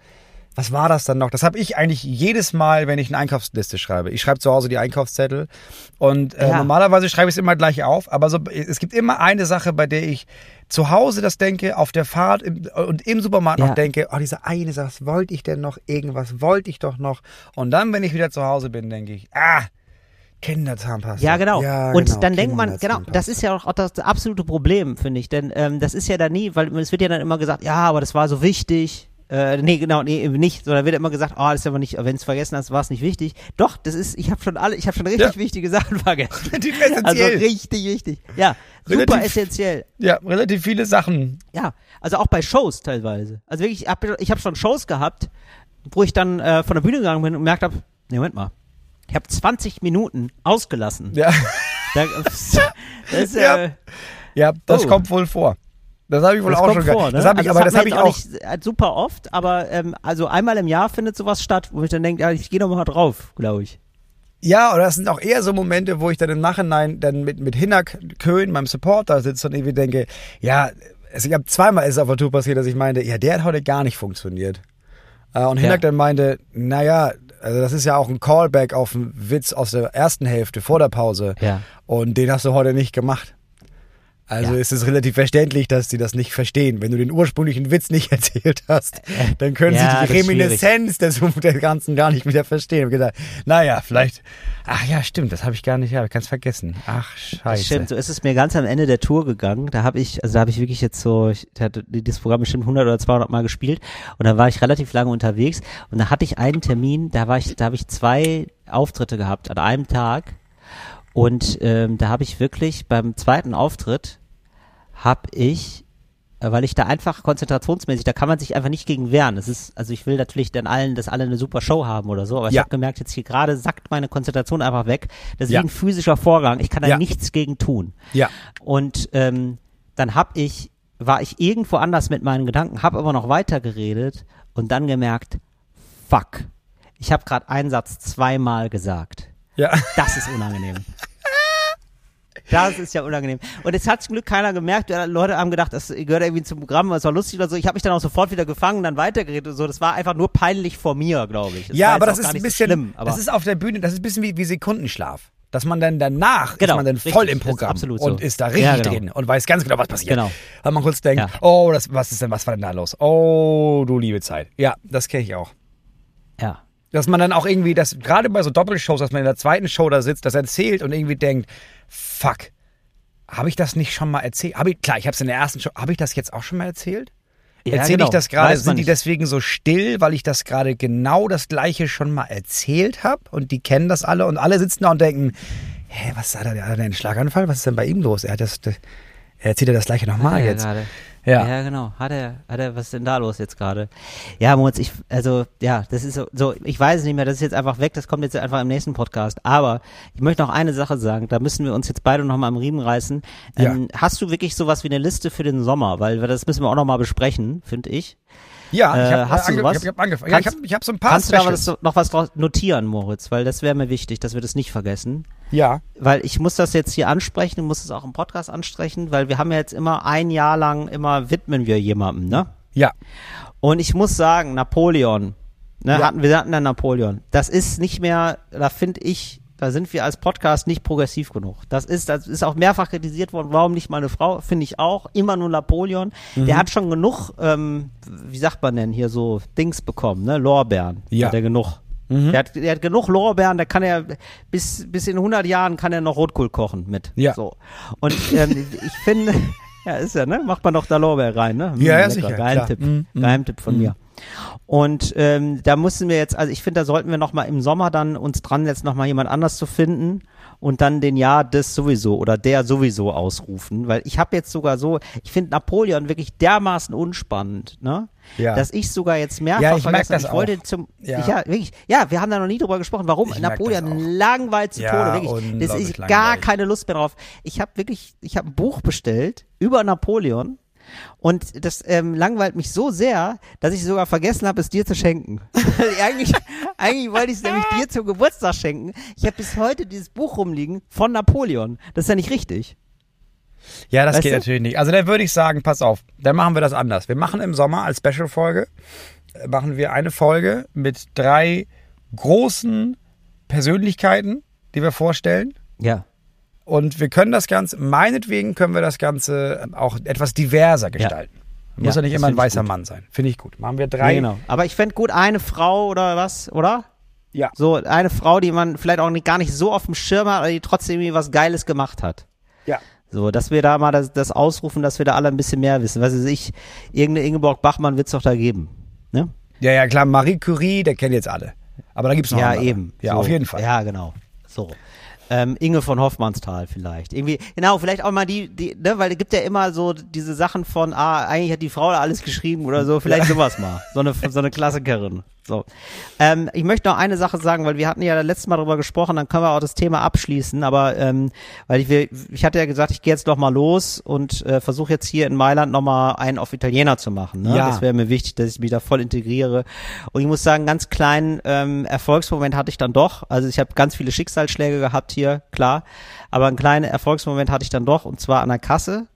was war das dann noch? Das habe ich eigentlich jedes Mal, wenn ich eine Einkaufsliste schreibe. Ich schreibe zu Hause die Einkaufszettel und äh, ja. normalerweise schreibe ich es immer gleich auf, aber so, es gibt immer eine Sache, bei der ich zu Hause das denke, auf der Fahrt im, und im Supermarkt ja. noch denke, oh, diese eine Sache, was wollte ich denn noch? Irgendwas wollte ich doch noch. Und dann, wenn ich wieder zu Hause bin, denke ich, ah, Kinderzahnpasta. Ja, genau. Ja, und genau, dann denkt man, genau, das ist ja auch das absolute Problem, finde ich. Denn ähm, das ist ja dann nie, weil es wird ja dann immer gesagt, ja, aber das war so wichtig. Äh, nee, genau, nee, nicht, sondern wird immer gesagt, oh, das ist aber nicht, wenn es vergessen hast, war es nicht wichtig. Doch, das ist, ich habe schon alle, ich habe schon richtig ja. wichtige Sachen vergessen. Relativ essentiell. Also richtig wichtig. Ja, relativ, super essentiell. Ja, relativ viele Sachen. Ja, also auch bei Shows teilweise. Also wirklich, ich habe hab schon Shows gehabt, wo ich dann äh, von der Bühne gegangen bin und gemerkt habe, Nee, Moment mal. Ich habe 20 Minuten ausgelassen. Ja, Da, das ist, Ja. äh, ja das Oh. kommt wohl vor. Das habe ich wohl das auch schon vor, ne? Das habe ich, also aber das habe ich auch. nicht äh, super oft, aber ähm, also einmal im Jahr findet sowas statt, wo ich dann denke, ja, ich gehe noch mal drauf, glaube ich. Ja, oder das sind auch eher so Momente, wo ich dann im Nachhinein dann mit, mit Hinak Köhn, meinem Supporter, sitze und irgendwie denke, ja, also ich habe zweimal ist es auf der Tour passiert, dass ich meinte, ja, der hat heute gar nicht funktioniert. Äh, und Hinak Ja. dann meinte, naja, also das ist ja auch ein Callback auf einen Witz aus der ersten Hälfte vor der Pause. Ja. Und den hast du heute nicht gemacht. Also Ja. ist es relativ verständlich, dass sie das nicht verstehen. Wenn du den ursprünglichen Witz nicht erzählt hast, dann können Ja, sie die Reminiszenz des, des Ganzen gar nicht wieder verstehen. Ich gedacht, naja, vielleicht. Ach ja, stimmt, das habe ich gar nicht, ja, kannst vergessen. Ach, scheiße. Stimmt, so ist es mir ganz am Ende der Tour gegangen. Da habe ich, also da habe ich wirklich jetzt so, ich hatte das Programm bestimmt 100 oder 200 Mal gespielt und da war ich relativ lange unterwegs und da hatte ich einen Termin, da war ich, da habe ich zwei Auftritte gehabt an einem Tag und ähm, da habe ich wirklich beim zweiten Auftritt habe ich äh, weil ich da einfach konzentrationsmäßig, da kann man sich einfach nicht gegen wehren. Es ist, also ich will natürlich dann allen, dass alle eine super Show haben oder so, aber ich Ja. habe gemerkt, jetzt hier gerade sackt meine Konzentration einfach weg. Das ist Ja. wie ein physischer Vorgang. Ich kann da Ja. nichts gegen tun. Ja. Und ähm, dann hab ich, war ich irgendwo anders mit meinen Gedanken, habe aber noch weiter geredet und dann gemerkt, fuck, ich habe gerade einen Satz zweimal gesagt. Ja. Das ist unangenehm. Das ist ja unangenehm. Und es hat zum Glück keiner gemerkt. Leute haben gedacht, das gehört irgendwie zum Programm, es war lustig oder so. Ich habe mich dann auch sofort wieder gefangen, dann weitergeredet und so. Das war einfach nur peinlich vor mir, glaube ich. Das ja, aber das ist ein bisschen, so schlimm. Aber das ist auf der Bühne, das ist ein bisschen wie, wie Sekundenschlaf. Dass man dann danach Genau, ist man dann richtig, voll im das ist Programm absolut so. und ist da richtig Ja, genau. drin und weiß ganz genau, was passiert. Genau. Weil man kurz denkt, Ja. oh, das, was ist denn, was war denn da los? Oh, du liebe Zeit. Ja, das kenne ich auch. ja. Dass man dann auch irgendwie, das gerade bei so Doppelshows, dass man in der zweiten Show da sitzt, das erzählt und irgendwie denkt, fuck, habe ich das nicht schon mal erzählt? Hab ich, klar, ich habe es in der ersten Show, habe ich das jetzt auch schon mal erzählt? Ja, Erzähle genau. ich das gerade? Sind die nicht. deswegen so still, weil ich das gerade genau das gleiche schon mal erzählt habe und die kennen das alle und alle sitzen da und denken, hä, was hat er, hat er einen Schlaganfall? Was ist denn bei ihm los? Er hat das, er erzählt er das gleiche nochmal jetzt. gerade. Ja. ja, genau. Hat er, hat er, was ist denn da los jetzt gerade? Ja, Moritz, ich, also, ja, das ist so, so, ich weiß es nicht mehr, das ist jetzt einfach weg, das kommt jetzt einfach im nächsten Podcast. Aber ich möchte noch eine Sache sagen, da müssen wir uns jetzt beide noch mal am Riemen reißen. Ähm, Hast du wirklich sowas wie eine Liste für den Sommer? Weil das müssen wir auch noch mal besprechen, finde ich. Ja, ich Äh, habe hast du sowas? ich hab, angefangen. Ja, ich habe ich hab so ein paar Kannst du da Specials. das, noch was notieren, Moritz? Weil das wäre mir wichtig, dass wir das nicht vergessen. Ja. Weil ich muss das jetzt hier ansprechen, muss es auch im Podcast ansprechen, weil wir haben ja jetzt immer ein Jahr lang, immer widmen wir jemandem, ne? Ja. Und ich muss sagen, Napoleon, ne, Ja. hatten, wir hatten dann Napoleon. Das ist nicht mehr, da finde ich, da sind wir als Podcast nicht progressiv genug. Das ist, das ist auch mehrfach kritisiert worden. Warum nicht mal eine Frau? Finde ich auch. Immer nur Napoleon. Mhm. Der hat schon genug, ähm, wie sagt man denn hier so Dings bekommen, ne? Lorbeeren. Ja. Hat er genug. Mhm. Der, hat, der hat genug Lorbeeren, da kann er bis, bis in 100 Jahren kann er noch Rotkohl kochen mit. Ja. So. Und ähm, ich finde, ja, ist ja, ne? Macht man doch da Lorbeer rein, ne? Ja, ja, sicher, Geheimtipp. klar. Mm, Geheimtipp von mir. Und ähm, da mussten wir jetzt, also ich finde, da sollten wir noch mal im Sommer dann uns dran jetzt noch mal jemand anders zu finden und dann den Jahr des sowieso oder der sowieso ausrufen, weil ich habe jetzt sogar so, ich finde Napoleon wirklich dermaßen unspannend, ne? Ja. Dass ich sogar jetzt mehrfach Ja, ich vergessen, das ich wollte auch. zum, Ja. Ich, ja, wirklich, ja, wir haben da noch nie drüber gesprochen, warum Ich Napoleon langweilt zu Ja, Tode, wirklich. Das ist gar keine Lust mehr drauf. Ich habe wirklich, ich habe ein Buch bestellt über Napoleon und das ähm, langweilt mich so sehr, dass ich sogar vergessen habe, es dir zu schenken. eigentlich, eigentlich wollte ich es nämlich dir zum Geburtstag schenken. Ich habe bis heute dieses Buch rumliegen von Napoleon. Das ist ja nicht richtig. Ja, das Weißt geht du? natürlich nicht. Also da würde ich sagen, pass auf, dann machen wir das anders. Wir machen im Sommer als Special-Folge, äh, machen wir eine Folge mit drei großen Persönlichkeiten, die wir vorstellen. Ja. Und wir können das Ganze, meinetwegen können wir das Ganze auch etwas diverser gestalten. Muss Ja, ja nicht immer ein weißer. Mann sein. Finde ich gut. Machen wir drei. Nee, genau. Aber ich fände gut eine Frau oder was, oder? Ja. So eine Frau, die man vielleicht auch nicht, gar nicht so auf dem Schirm hat, aber die trotzdem irgendwie was Geiles gemacht hat. Ja. So, dass wir da mal das, das ausrufen, dass wir da alle ein bisschen mehr wissen. Was weiß ich, irgendeine Ingeborg Bachmann wird's doch da geben. Ne? Ja, ja, klar. Marie Curie, der kennen jetzt alle. Aber da gibt es noch Ja, andere. eben. Ja, so. auf jeden Fall. Ja, genau. So. Ähm, Inge von Hoffmannsthal vielleicht. Irgendwie, genau, vielleicht auch mal die, die, ne, weil es gibt ja immer so diese Sachen von, ah, eigentlich hat die Frau da alles geschrieben oder so, vielleicht sowas mal. So eine, so eine Klassikerin. So. Ähm, ich möchte noch eine Sache sagen, weil wir hatten ja letztes Mal darüber gesprochen, dann können wir auch das Thema abschließen, aber ähm, weil ich ich hatte ja gesagt, ich gehe jetzt noch mal los und äh, versuche jetzt hier in Mailand noch mal einen auf Italiener zu machen. Ne? Ja. Das wäre mir wichtig, dass ich mich da voll integriere. Und ich muss sagen, ganz kleinen ähm, Erfolgsmoment hatte ich dann doch. Also ich habe ganz viele Schicksalsschläge gehabt hier, klar, aber einen kleinen Erfolgsmoment hatte ich dann doch und zwar an der Kasse.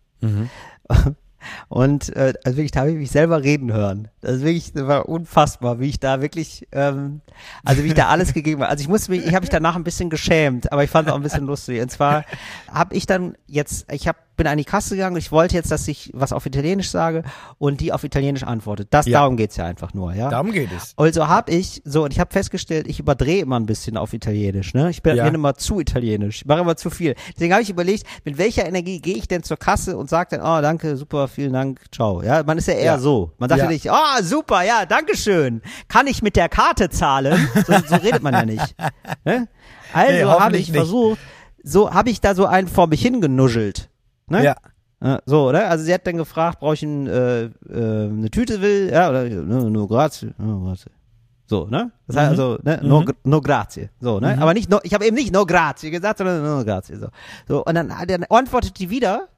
Und äh, also wirklich, da habe ich mich selber reden hören. Das ist wirklich, das war unfassbar, wie ich da wirklich, ähm, also wie ich da alles gegeben habe. Also ich musste mich, ich habe mich danach ein bisschen geschämt, aber ich fand es auch ein bisschen lustig. Und zwar habe ich dann jetzt, ich habe bin an die Kasse gegangen ich wollte jetzt, dass ich was auf Italienisch sage und die auf Italienisch antwortet. Das Ja. darum geht's ja einfach nur, ja. Darum geht es. Also habe ich so und ich habe festgestellt, ich überdrehe immer ein bisschen auf Italienisch, ne? Ich bin, Ja. bin immer zu italienisch, ich mache immer zu viel. Deswegen habe ich überlegt, mit welcher Energie gehe ich denn zur Kasse und sage dann, oh danke, super, vielen Dank, ciao. Ja, man ist ja eher Ja. so. Man sagt ja. Nicht, oh super, ja, danke schön. Kann ich mit der Karte zahlen? So, so redet man ja nicht. Ne? Also Nee, habe ich nicht. versucht, so habe ich da so einen vor mich hingenuschelt. Ne? Ja. So, oder? Also sie hat dann gefragt, brauche ich ein, äh, äh, eine Tüte will, ja, oder no, no grazie, no grazie. So, ne? Das heißt also, ne, no, gr- no grazie. So, ne? Aber nicht no, ich habe eben nicht no grazie gesagt, sondern no grazie. So. So, und dann, dann antwortet die wieder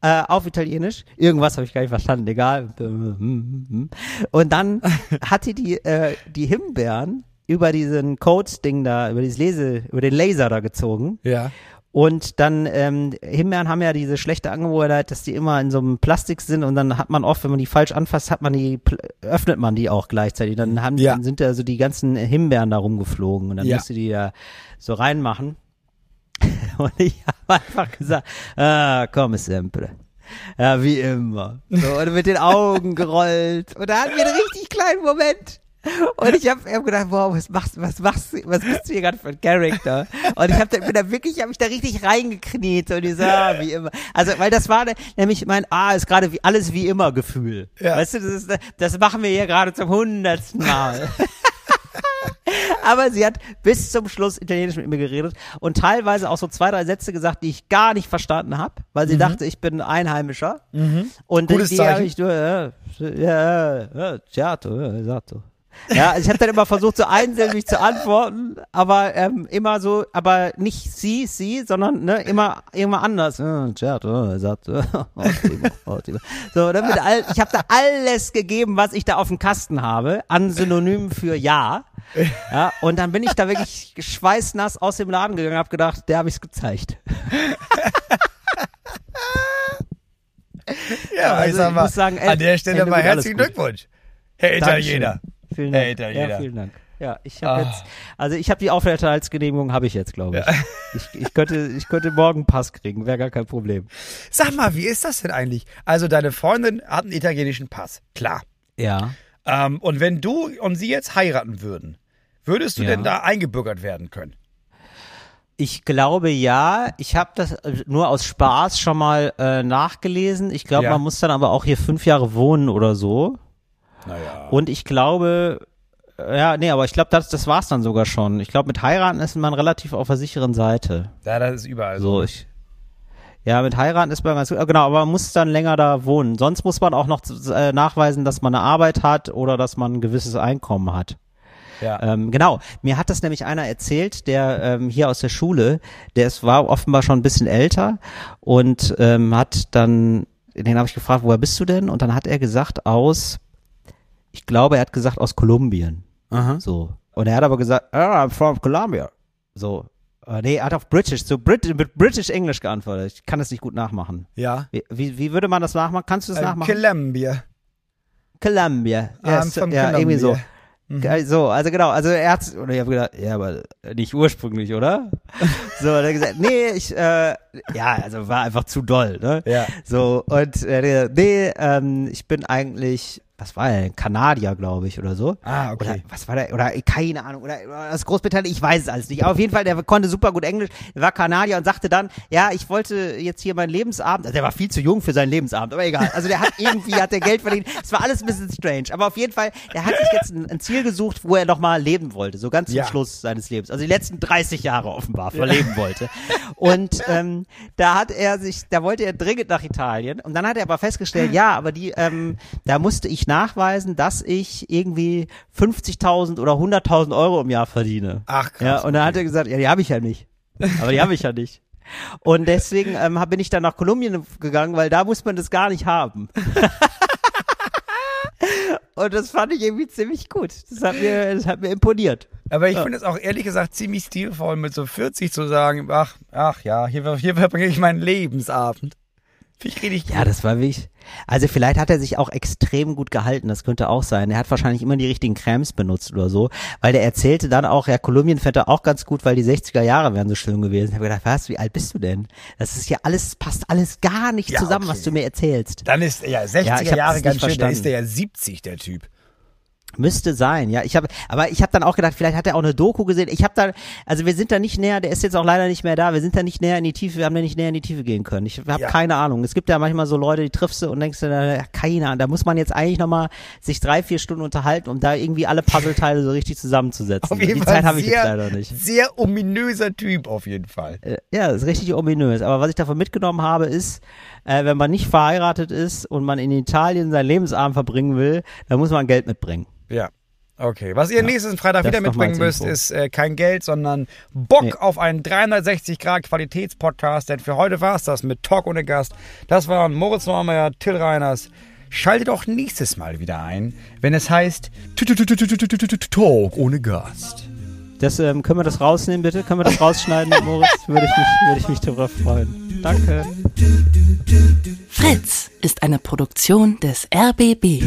äh, auf Italienisch. Irgendwas habe ich gar nicht verstanden, egal. Und dann hat die die, äh, die Himbeeren über diesen Code-Ding da, über dieses Lese, über den Laser da gezogen. Ja. Und dann, ähm, Himbeeren haben ja diese schlechte Angewohnheit, dass die immer in so einem Plastik sind und dann hat man oft, wenn man die falsch anfasst, hat man die, öffnet man die auch gleichzeitig. Dann haben, Ja. dann sind da so die ganzen Himbeeren da rumgeflogen und dann Ja. musste die da so reinmachen. Und ich habe einfach gesagt, ah, come sempre. Ja, wie immer. So, und mit den Augen gerollt. Und da hatten wir einen richtig kleinen Moment. Und ich habe hab gedacht, wow, was machst, was machst, du- was bist du hier gerade für ein Charakter? Und ich habe da, bin da wirklich, habe mich da richtig reingekniet und ich so, ah, wie immer. Also, weil das war ne- nämlich mein, ah, ist gerade wie alles wie immer Gefühl. Ja. Weißt du, das ist, das machen wir hier gerade zum hundertsten Mal. Aber sie hat bis zum Schluss Italienisch mit mir geredet und teilweise auch so zwei, drei Sätze gesagt, die ich gar nicht verstanden habe, weil sie dachte, ich bin Einheimischer. Und Gutes die habe ich nur, ja, ja, ja, certo, ja, esatto. Ja, also ich habe dann immer versucht, so einsilbig zu antworten, aber ähm, immer so, aber nicht sie, sie, sondern ne, immer immer anders. Certo, esatto. Ottimo, ottimo. So, dann mit all, ich habe da alles gegeben, was ich da auf dem Kasten habe, an Synonymen für ja. Ja, und dann bin ich da wirklich schweißnass aus dem Laden gegangen, habe gedacht, der habe ich's gezeigt. Ja, also ich sag ich mal, muss sagen, ey, an der Stelle mal herzlichen. Glückwunsch. Herr Dankeschön. Vielen Dank. Italiener. Ja, vielen Dank. Ja, ich habe Ah. jetzt, also ich habe die Aufenthaltsgenehmigung, habe ich jetzt, glaube ich. ich. Ich könnte, ich könnte morgen Pass kriegen, wäre gar kein Problem. Sag mal, wie ist das denn eigentlich? Also deine Freundin hat einen italienischen Pass, klar. Ja. Ähm, und wenn du und sie jetzt heiraten würden, würdest du Ja. denn da eingebürgert werden können? Ich glaube ja. Ich habe das äh, nur aus Spaß schon mal äh, nachgelesen. Ich glaube, Ja. man muss dann aber auch hier fünf Jahre wohnen oder so. Naja. Und ich glaube, äh, ja, nee, aber ich glaube, das, das war's dann sogar schon. Ich glaube, mit heiraten ist man relativ auf der sicheren Seite. Ja, das ist überall So, so. ich. Ja, mit heiraten ist man ganz gut. Genau, aber man muss dann länger da wohnen. Sonst muss man auch noch äh, nachweisen, dass man eine Arbeit hat oder dass man ein gewisses Einkommen hat. Ja. Ähm, genau, mir hat das nämlich einer erzählt, der ähm, hier aus der Schule, der ist, war offenbar schon ein bisschen älter und ähm, hat dann, den habe ich gefragt, woher bist du denn? Und dann hat er gesagt, aus, ich glaube, er hat gesagt, aus Kolumbien. Aha. So. Und er hat aber gesagt, ah, I'm from Colombia. So. Äh, nee, er hat auf British, so Brit mit British English geantwortet. Ich kann das nicht gut nachmachen. Ja. Wie, wie, wie würde man das nachmachen? Kannst du das Ähm, nachmachen? Columbia. Columbia. Ja, so- from ja irgendwie so. Colombia. Geil, So, also genau, also er hat, oder ich habe gedacht, ja, aber nicht ursprünglich, oder? so, und er hat gesagt, nee, ich, äh, ja, also war einfach zu doll, ne? Ja. So, und er hat gesagt, nee, ähm, ich bin eigentlich, was war er, Kanadier, glaube ich, oder so. Ah, Oder okay. was war der, oder keine Ahnung, oder aus Großbritannien, ich weiß es alles nicht. Aber auf jeden Fall, der konnte super gut Englisch, der war Kanadier und sagte dann, ja, ich wollte jetzt hier meinen Lebensabend, also der war viel zu jung für seinen Lebensabend, aber egal. Also der hat irgendwie, hat der Geld verdient. Es war alles ein bisschen strange. Aber auf jeden Fall, der hat sich jetzt ein, ein Ziel gesucht, wo er nochmal leben wollte, so ganz zum Ja. Schluss seines Lebens. Also die letzten 30 Jahre offenbar verleben wollte. Und ähm, ähm, da hat er sich, da wollte er dringend nach Italien und dann hat er aber festgestellt, ja, aber die, ähm, da musste ich nachweisen, dass ich irgendwie 50.000 oder 100.000 Euro im Jahr verdiene. Ach, krass. Ja, und dann hat er gesagt, ja, die habe ich ja nicht. Aber die habe ich ja nicht. Und deswegen ähm, bin ich dann nach Kolumbien gegangen, weil da muss man das gar nicht haben. Und das fand ich irgendwie ziemlich gut. Das hat mir, das hat mir imponiert. Aber ich finde es auch ehrlich gesagt ziemlich stilvoll, mit so 40 zu sagen, ach, ach ja, hier, hier verbringe ich meinen Lebensabend. Finde ich richtig Ja, das war wirklich. Also vielleicht hat er sich auch extrem gut gehalten, das könnte auch sein. Er hat wahrscheinlich immer die richtigen Cremes benutzt oder so, weil der erzählte dann auch, ja, Kolumbien fährt er auch ganz gut, weil die 60er Jahre wären so schlimm gewesen. Ich habe gedacht, was, wie alt bist du denn? Das ist ja alles, passt alles gar nicht Ja, zusammen, okay. was du mir erzählst. Dann ist, ja, 60er Ja, ich Jahre ganz schön, dann ist verstanden. der ja 70, der Typ. Müsste sein, ja. Ich habe, aber ich habe dann auch gedacht, vielleicht hat er auch eine Doku gesehen. Ich habe da, also wir sind da nicht näher. Der ist jetzt auch leider nicht mehr da. Wir sind da nicht näher in die Tiefe. Wir haben da nicht näher in die Tiefe gehen können. Ich habe Ja. keine Ahnung. Es gibt ja manchmal so Leute, die triffst du und denkst du, ja, keine Ahnung. Da muss man jetzt eigentlich noch mal sich drei, vier Stunden unterhalten, um da irgendwie alle Puzzleteile so richtig zusammenzusetzen. Auf jeden die Fall Zeit habe ich sehr, jetzt leider nicht. sehr ominöser Typ auf jeden Fall. Äh, Ja, das ist richtig ominös. Aber was ich davon mitgenommen habe, ist, äh, wenn man nicht verheiratet ist und man in Italien seinen Lebensabend verbringen will, dann muss man Geld mitbringen. Ja. Okay, was ihr nächsten Freitag Das wieder mitbringen müsst, ist äh, kein Geld, sondern Bock Nee. auf einen 360 Grad Qualitätspodcast. Denn für heute war's das mit Talk ohne Gast. Das waren Moritz Neumeier, Till Reiners. Schaltet auch nächstes Mal wieder ein, wenn es heißt Talk ohne Gast. Das, ähm, können wir das rausnehmen, bitte? Können wir das rausschneiden, Moritz? Würde ich mich, würde ich mich darüber freuen. Danke. Fritz ist eine Produktion des RBB.